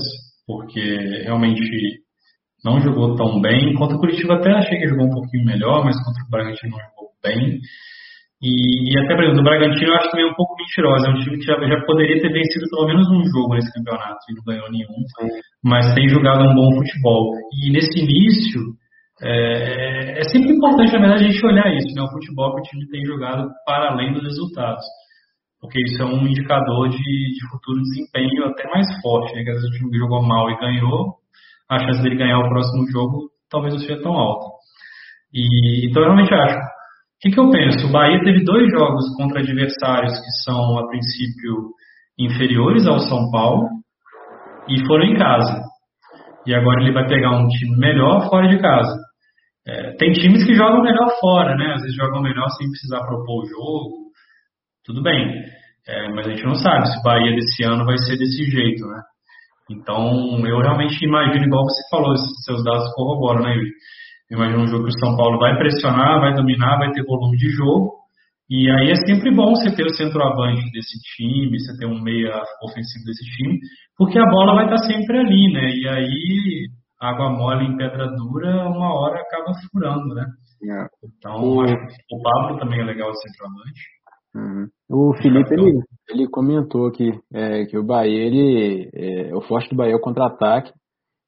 porque realmente não jogou tão bem. Contra o Curitiba até achei que jogou um pouquinho melhor, mas contra o Bragantino não jogou bem. E, e até, por exemplo, o Bragantino eu acho também um pouco mentiroso. É um time que já, já, poderia ter vencido pelo menos um jogo nesse campeonato e não ganhou nenhum, mas tem jogado um bom futebol. E nesse início, é, é, sempre importante, na verdade, a gente olhar isso, né? O futebol que o time tem jogado para além dos resultados. Porque isso é um indicador de, de futuro desempenho até mais forte, né? Que às vezes o time jogou mal e ganhou, a chance dele ganhar o próximo jogo talvez não seja tão alta. E, então, eu realmente acho. O que, que eu penso? O Bahia teve dois jogos contra adversários que são, a princípio, inferiores ao São Paulo e foram em casa. E agora ele vai pegar um time melhor fora de casa. É, tem times que jogam melhor fora, né? Às vezes jogam melhor sem precisar propor o jogo. Tudo bem. É, mas a gente não sabe se o Bahia desse ano vai ser desse jeito, né? Então, eu realmente imagino, igual você falou, seus dados corroboram, né, Yuri? Eu imagino um jogo que o São Paulo vai pressionar, vai dominar, vai ter volume de jogo. E aí é sempre bom você ter o centroavante desse time, você ter um meia ofensivo desse time, porque a bola vai estar sempre ali, né? E aí, água mole em pedra dura, uma hora acaba furando, né? É. Então, o... o Pablo também é legal de centroavante. Uhum. O Felipe ele, ele comentou aqui é, que o Bahia, ele, é, o forte do Bahia é o contra-ataque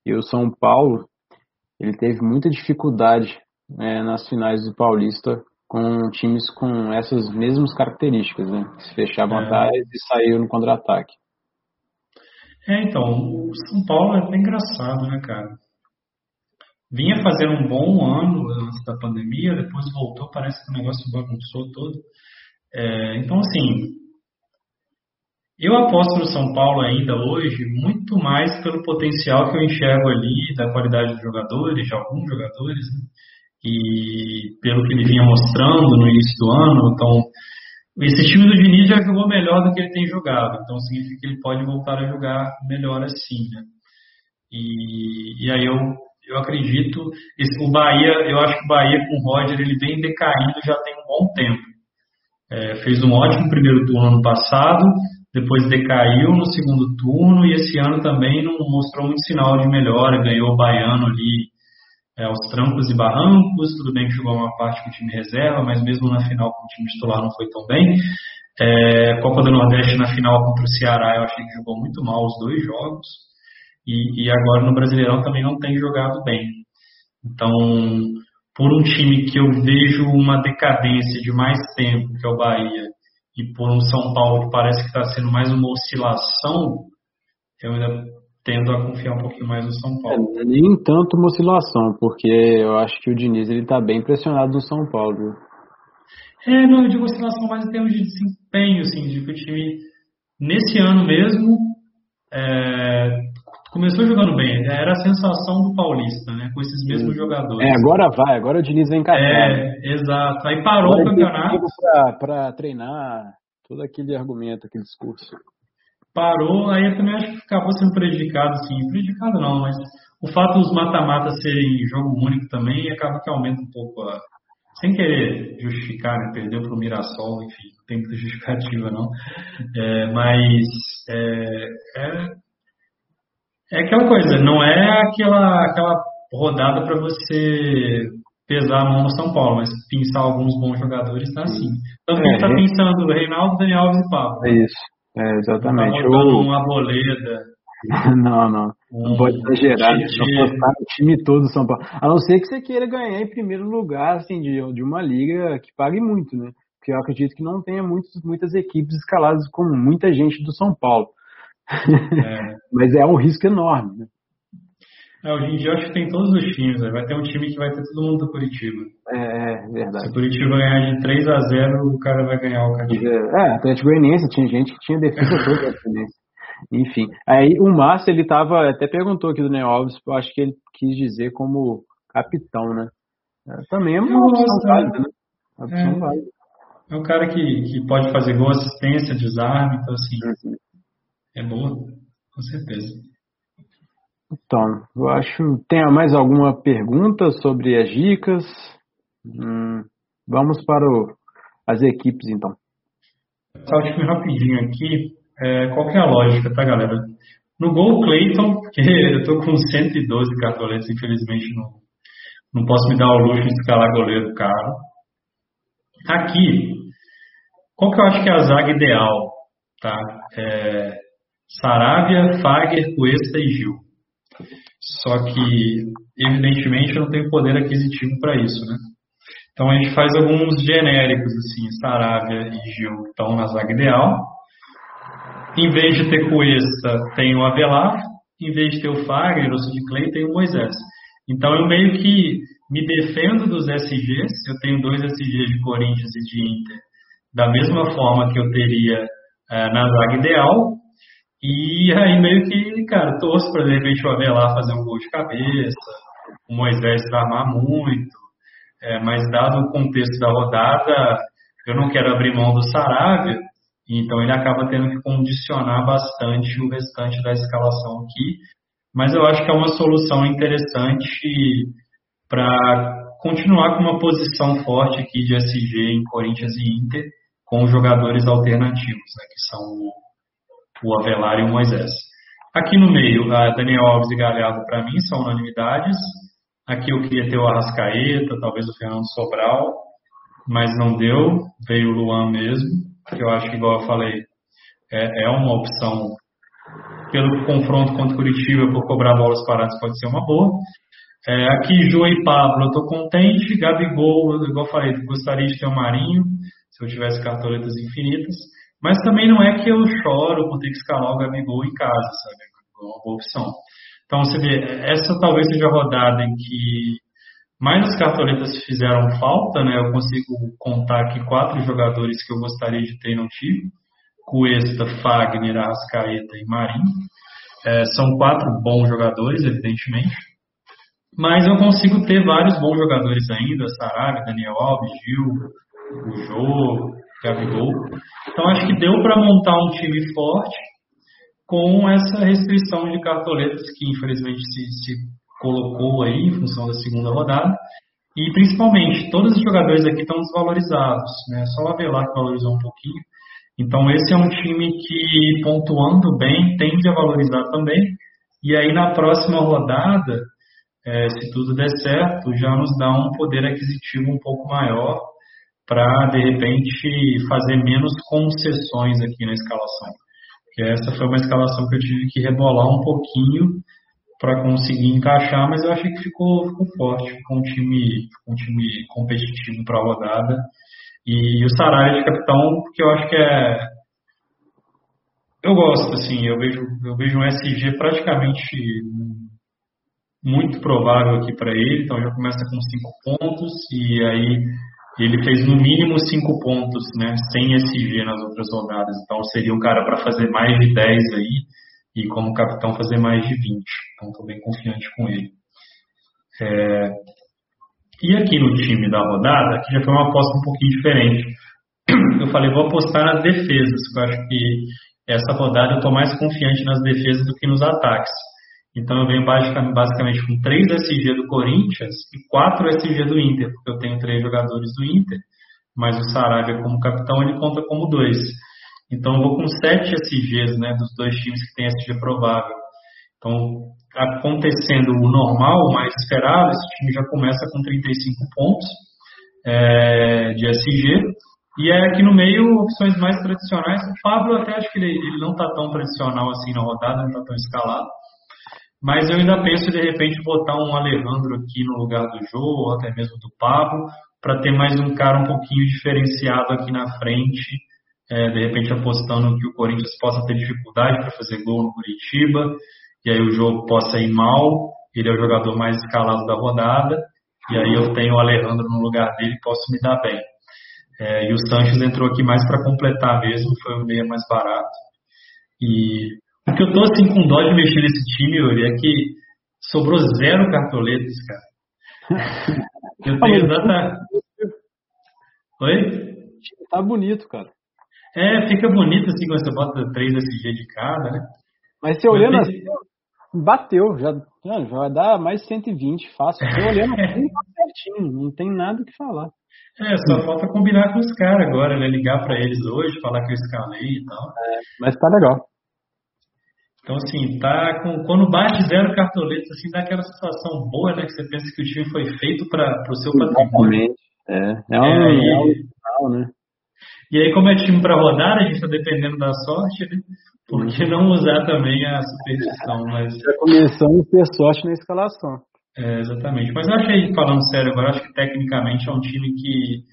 e o São Paulo ele teve muita dificuldade é, nas finais do Paulista com times com essas mesmas características, né? Que se fechavam é. atrás e saíram no contra-ataque. É, então, o São Paulo é bem engraçado, né, cara? vinha fazendo um bom ano antes da pandemia, depois voltou, parece que o negócio bagunçou todo. É, então, assim, eu aposto no São Paulo ainda hoje muito mais pelo potencial que eu enxergo ali, da qualidade dos jogadores, de alguns jogadores, né? e pelo que ele vinha mostrando no início do ano. Então, esse time do Diniz já jogou melhor do que ele tem jogado, então significa que ele pode voltar a jogar melhor assim, né? E, e aí eu, eu acredito, esse, o Bahia, eu acho que o Bahia com o Roger ele vem decaindo já tem um bom tempo. É, fez um ótimo primeiro turno ano passado, depois decaiu no segundo turno e esse ano também não mostrou muito sinal de melhora, ganhou o Baiano ali é, aos trancos e barrancos, tudo bem que jogou uma parte com o time reserva, mas mesmo na final com o time titular não foi tão bem. É, Copa do Nordeste na final contra o Ceará eu achei que jogou muito mal os dois jogos e, e agora no Brasileirão também não tem jogado bem. Então, por um time que eu vejo uma decadência de mais tempo, que é o Bahia, e por um São Paulo que parece que está sendo mais uma oscilação, eu ainda tendo a confiar um pouquinho mais no São Paulo. É, nem tanto uma oscilação, porque eu acho que o Diniz ele está bem pressionado no São Paulo. Viu? É, não, eu digo oscilação mais em termos de desempenho, assim, de que o time, nesse ano mesmo, é, começou jogando bem. Era a sensação do Paulista, né? Com esses mesmos jogadores. É, agora vai, agora o Diniz vem encaixar. É, exato. Aí parou agora o campeonato. Para treinar todo aquele argumento, aquele discurso. Parou, aí eu também acho que acabou sendo prejudicado, sim. Prejudicado não, mas o fato dos mata-matas serem jogo único também acaba que aumenta um pouco a. Sem querer justificar, né? Perdeu para o Mirassol, enfim, não tem muita <laughs> justificativa não. É, mas é, é é aquela coisa, não é aquela, aquela rodada para você pesar a mão no São Paulo, mas pensar alguns bons jogadores está assim. Tanto que é, ele está pensando Reinaldo, Daniel Alves e Pablo. É isso, é, exatamente. Não tá uma boleda. <laughs> Não, não. Não pode exagerar. Não o time todo do São Paulo. A não ser que você queira ganhar em primeiro lugar, assim, de, de uma liga que pague muito, né? Porque eu acredito que não tenha muitos, muitas equipes escaladas como muita gente do São Paulo. É. <laughs> Mas é um risco enorme, né? É, hoje em dia eu acho que tem todos os times, né? vai ter um time que vai ter todo mundo do Curitiba. É, é verdade. Se o Curitiba ganhar de 3 a 0 o cara vai ganhar o Curitiba. É, Atlético Goianiense, tinha gente que tinha defesa toda a Enfim, aí o Márcio, ele tava, até perguntou aqui do Ney Alves, eu acho que ele quis dizer como capitão, né? É, também é uma opção válida, né? Opção é, válida. É um cara que, que pode fazer gol, assistência, desarme, então assim... Uhum é boa, com certeza. Então, eu acho. Tem mais alguma pergunta sobre as dicas? Hum, vamos para o, as equipes, então. Só último rapidinho aqui. É, qual que é a lógica, tá, galera? No gol, Clayton, porque <laughs> eu tô com 112 cartoletes, infelizmente não, não posso me dar o luxo de escalar goleiro caro. Aqui, qual que eu acho que é a zaga ideal, tá? É, Saravia, Fagner, Cuesta e Gil. Só que, evidentemente, eu não tenho poder aquisitivo para isso, né? Então a gente faz alguns genéricos, assim, Saravia e Gil estão na zaga ideal. Em vez de ter Cuesta, tem o Avelar. Em vez de ter o Fagner, o Sid Clay, tem o Moisés. Então eu meio que me defendo dos SGs. Eu tenho dois SGs de Corinthians e de Inter. Da mesma forma que eu teria é, na zaga ideal, e aí meio que, cara, torço para de repente o Avelar fazer um gol de cabeça, o Moisés armar muito, é, mas dado o contexto da rodada, eu não quero abrir mão do Saravia, então ele acaba tendo que condicionar bastante o restante da escalação aqui, mas eu acho que é uma solução interessante para continuar com uma posição forte aqui de SG em Corinthians e Inter, com jogadores alternativos, né, que são o o Avelar e o Moisés. Aqui no meio, a Daniel Alves e Galhardo, para mim, são unanimidades. Aqui eu queria ter o Arrascaeta, talvez o Fernando Sobral, mas não deu, veio o Luan mesmo, que eu acho que, igual eu falei, é, é uma opção. Pelo confronto contra o Curitiba, por cobrar bolas paradas, pode ser uma boa. É, aqui, João e Pablo, eu estou contente. Gabigol, igual eu falei, gostaria de ter o Marinho, se eu tivesse cartoletas infinitas. Mas também não é que eu choro por ter que escalar o Gabigol em casa, sabe? É uma boa opção. Então você vê, essa talvez seja a rodada em que mais as cartoletas fizeram falta, né? Eu consigo contar aqui quatro jogadores que eu gostaria de ter no time. Cuesta, Fagner, Arrascaeta e Marinho. É, são quatro bons jogadores, evidentemente. Mas eu consigo ter vários bons jogadores ainda, Sarabia, Daniel Alves, Gil, o Jô, Gabigol. Então acho que deu para montar um time forte com essa restrição de cartoletas que infelizmente se, se colocou aí em função da segunda rodada. E principalmente, todos os jogadores aqui estão desvalorizados, né? Só o Avelar que valorizou um pouquinho. Então esse é um time que pontuando bem tende a valorizar também. E aí na próxima rodada, é, se tudo der certo, já nos dá um poder aquisitivo um pouco maior para de repente fazer menos concessões aqui na escalação. Porque essa foi uma escalação que eu tive que rebolar um pouquinho para conseguir encaixar, mas eu achei que ficou, ficou forte, ficou um time, um time competitivo para a rodada. E o Saraiva de capitão, porque eu acho que é. Eu gosto, assim, eu vejo, eu vejo um SG praticamente muito provável aqui para ele, então já começa com cinco pontos e aí ele fez no mínimo cinco pontos, né, sem SG nas outras rodadas, então seria um cara para fazer mais de 10 aí e como capitão fazer mais de 20, então estou bem confiante com ele. É, e aqui no time da rodada, aqui já foi uma aposta um pouquinho diferente. Eu falei, vou apostar nas defesas, porque eu acho que essa rodada eu estou mais confiante nas defesas do que nos ataques. Então eu venho basicamente com 3 SG do Corinthians e 4 SG do Inter, porque eu tenho três jogadores do Inter, mas o Saravia como capitão ele conta como 2. Então eu vou com 7 SGs né, dos dois times que tem SG provável. Então acontecendo o normal, o mais esperado, esse time já começa com 35 pontos é, de SG. E é aqui no meio opções mais tradicionais. O Pablo até acho que ele, ele não está tão tradicional assim na rodada, não está tão escalado. Mas eu ainda penso de repente botar um Alejandro aqui no lugar do Jô, ou até mesmo do Pablo, para ter mais um cara um pouquinho diferenciado aqui na frente. É, de repente apostando que o Corinthians possa ter dificuldade para fazer gol no Curitiba e aí o jogo possa ir mal, ele é o jogador mais escalado da rodada, e aí eu tenho o Alejandro no lugar dele e posso me dar bem. É, e o Sanches entrou aqui mais para completar mesmo, foi o meio mais barato. E o que eu tô assim com dó de mexer nesse time, Yuri, é que sobrou zero cartoletas, cara. <laughs> Eu tenho exata. Oi? Tá bonito, cara. É, fica bonito assim quando você bota 3 SG de cada, né? Mas você olhando assim, bateu, já, já vai dar mais 120 fácil. Tô olhando <laughs> assim, tá certinho, não tem nada o que falar. É, só falta combinar com os caras agora, né? Ligar para eles hoje, falar que eu escalei e tal. É, mas tá legal. Então, assim, tá com, quando bate zero cartoletas, assim, dá aquela sensação boa, né? Que você pensa que o time foi feito para o seu patrimônio. É, é um, é, e, é um final, né? E aí, como é time para rodar, a gente está dependendo da sorte, né? Por que não usar também a superstição? Mas... Já começamos a ter sorte na escalação. É, exatamente. Mas eu achei, falando sério agora, acho que tecnicamente é um time que,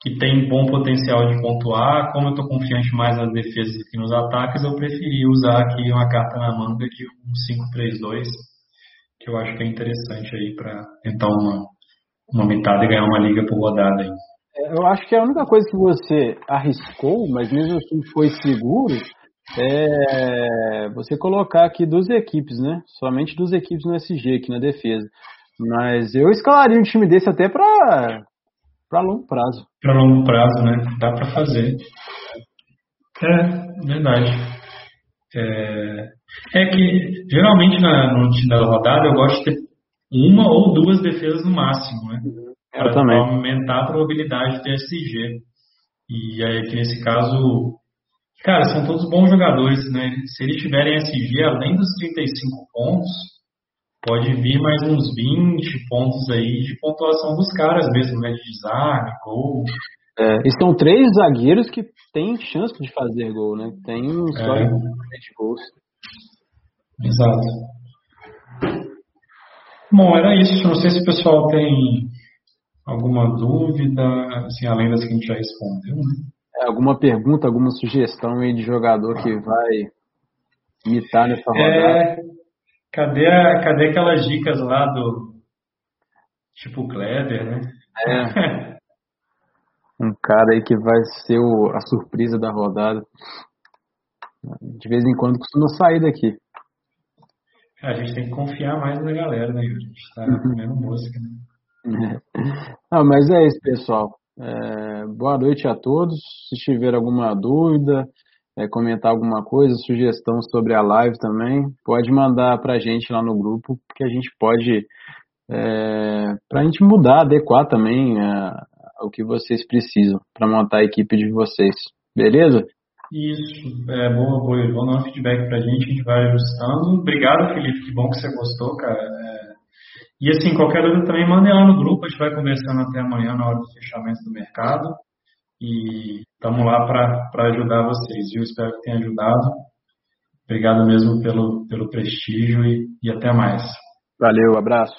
que tem bom potencial de pontuar. Como eu estou confiante mais nas defesas que nos ataques, eu preferi usar aqui uma carta na manga de um 5-3-2, que eu acho que é interessante aí para tentar uma, uma metade e ganhar uma liga por rodada aí. É, eu acho que a única coisa que você arriscou, mas mesmo assim foi seguro, é você colocar aqui duas equipes, né? Somente duas equipes no SG aqui na defesa. Mas eu escalaria um time desse até para para longo prazo. Para longo prazo, né? Dá para fazer. É, verdade. É, é que geralmente na, no time da rodada eu gosto de ter uma ou duas defesas no máximo, né? Para aumentar a probabilidade de SG. E aí aqui nesse caso Cara, são todos bons jogadores, né? Se eles tiverem SG, além dos 35 pontos, pode vir mais uns 20 pontos aí de pontuação dos caras mesmo, né? De desarme, gol. É, e são três zagueiros que têm chance de fazer gol, né? Tem um só é. de gols. Exato. Bom, era isso. Não sei se o pessoal tem alguma dúvida, assim, além das que a gente já respondeu, né? É, alguma pergunta, alguma sugestão aí de jogador que vai imitar nessa rodada? É, Cadê, a, cadê aquelas dicas lá do tipo Kleber, né? É. <laughs> um cara aí que vai ser o, a surpresa da rodada. De vez em quando costuma sair daqui. A gente tem que confiar mais na galera, né, Yuri? A gente tá comendo música, né? Não, mas é isso, pessoal. É, boa noite a todos. Se tiver alguma dúvida, é, comentar alguma coisa, sugestão sobre a live também, pode mandar para a gente lá no grupo, que a gente pode, é, para a gente mudar, adequar também é, o que vocês precisam para montar a equipe de vocês. Beleza? Isso, é boa, boa. Vão dar um feedback pra gente, a gente vai ajustando. Obrigado, Felipe, que bom que você gostou, cara. É... E assim, qualquer dúvida também mandem lá no grupo, a gente vai conversando até amanhã na hora do fechamento do mercado. E estamos lá para ajudar vocês, viu? Espero que tenha ajudado. Obrigado mesmo pelo, pelo prestígio e, e até mais. Valeu, abraço.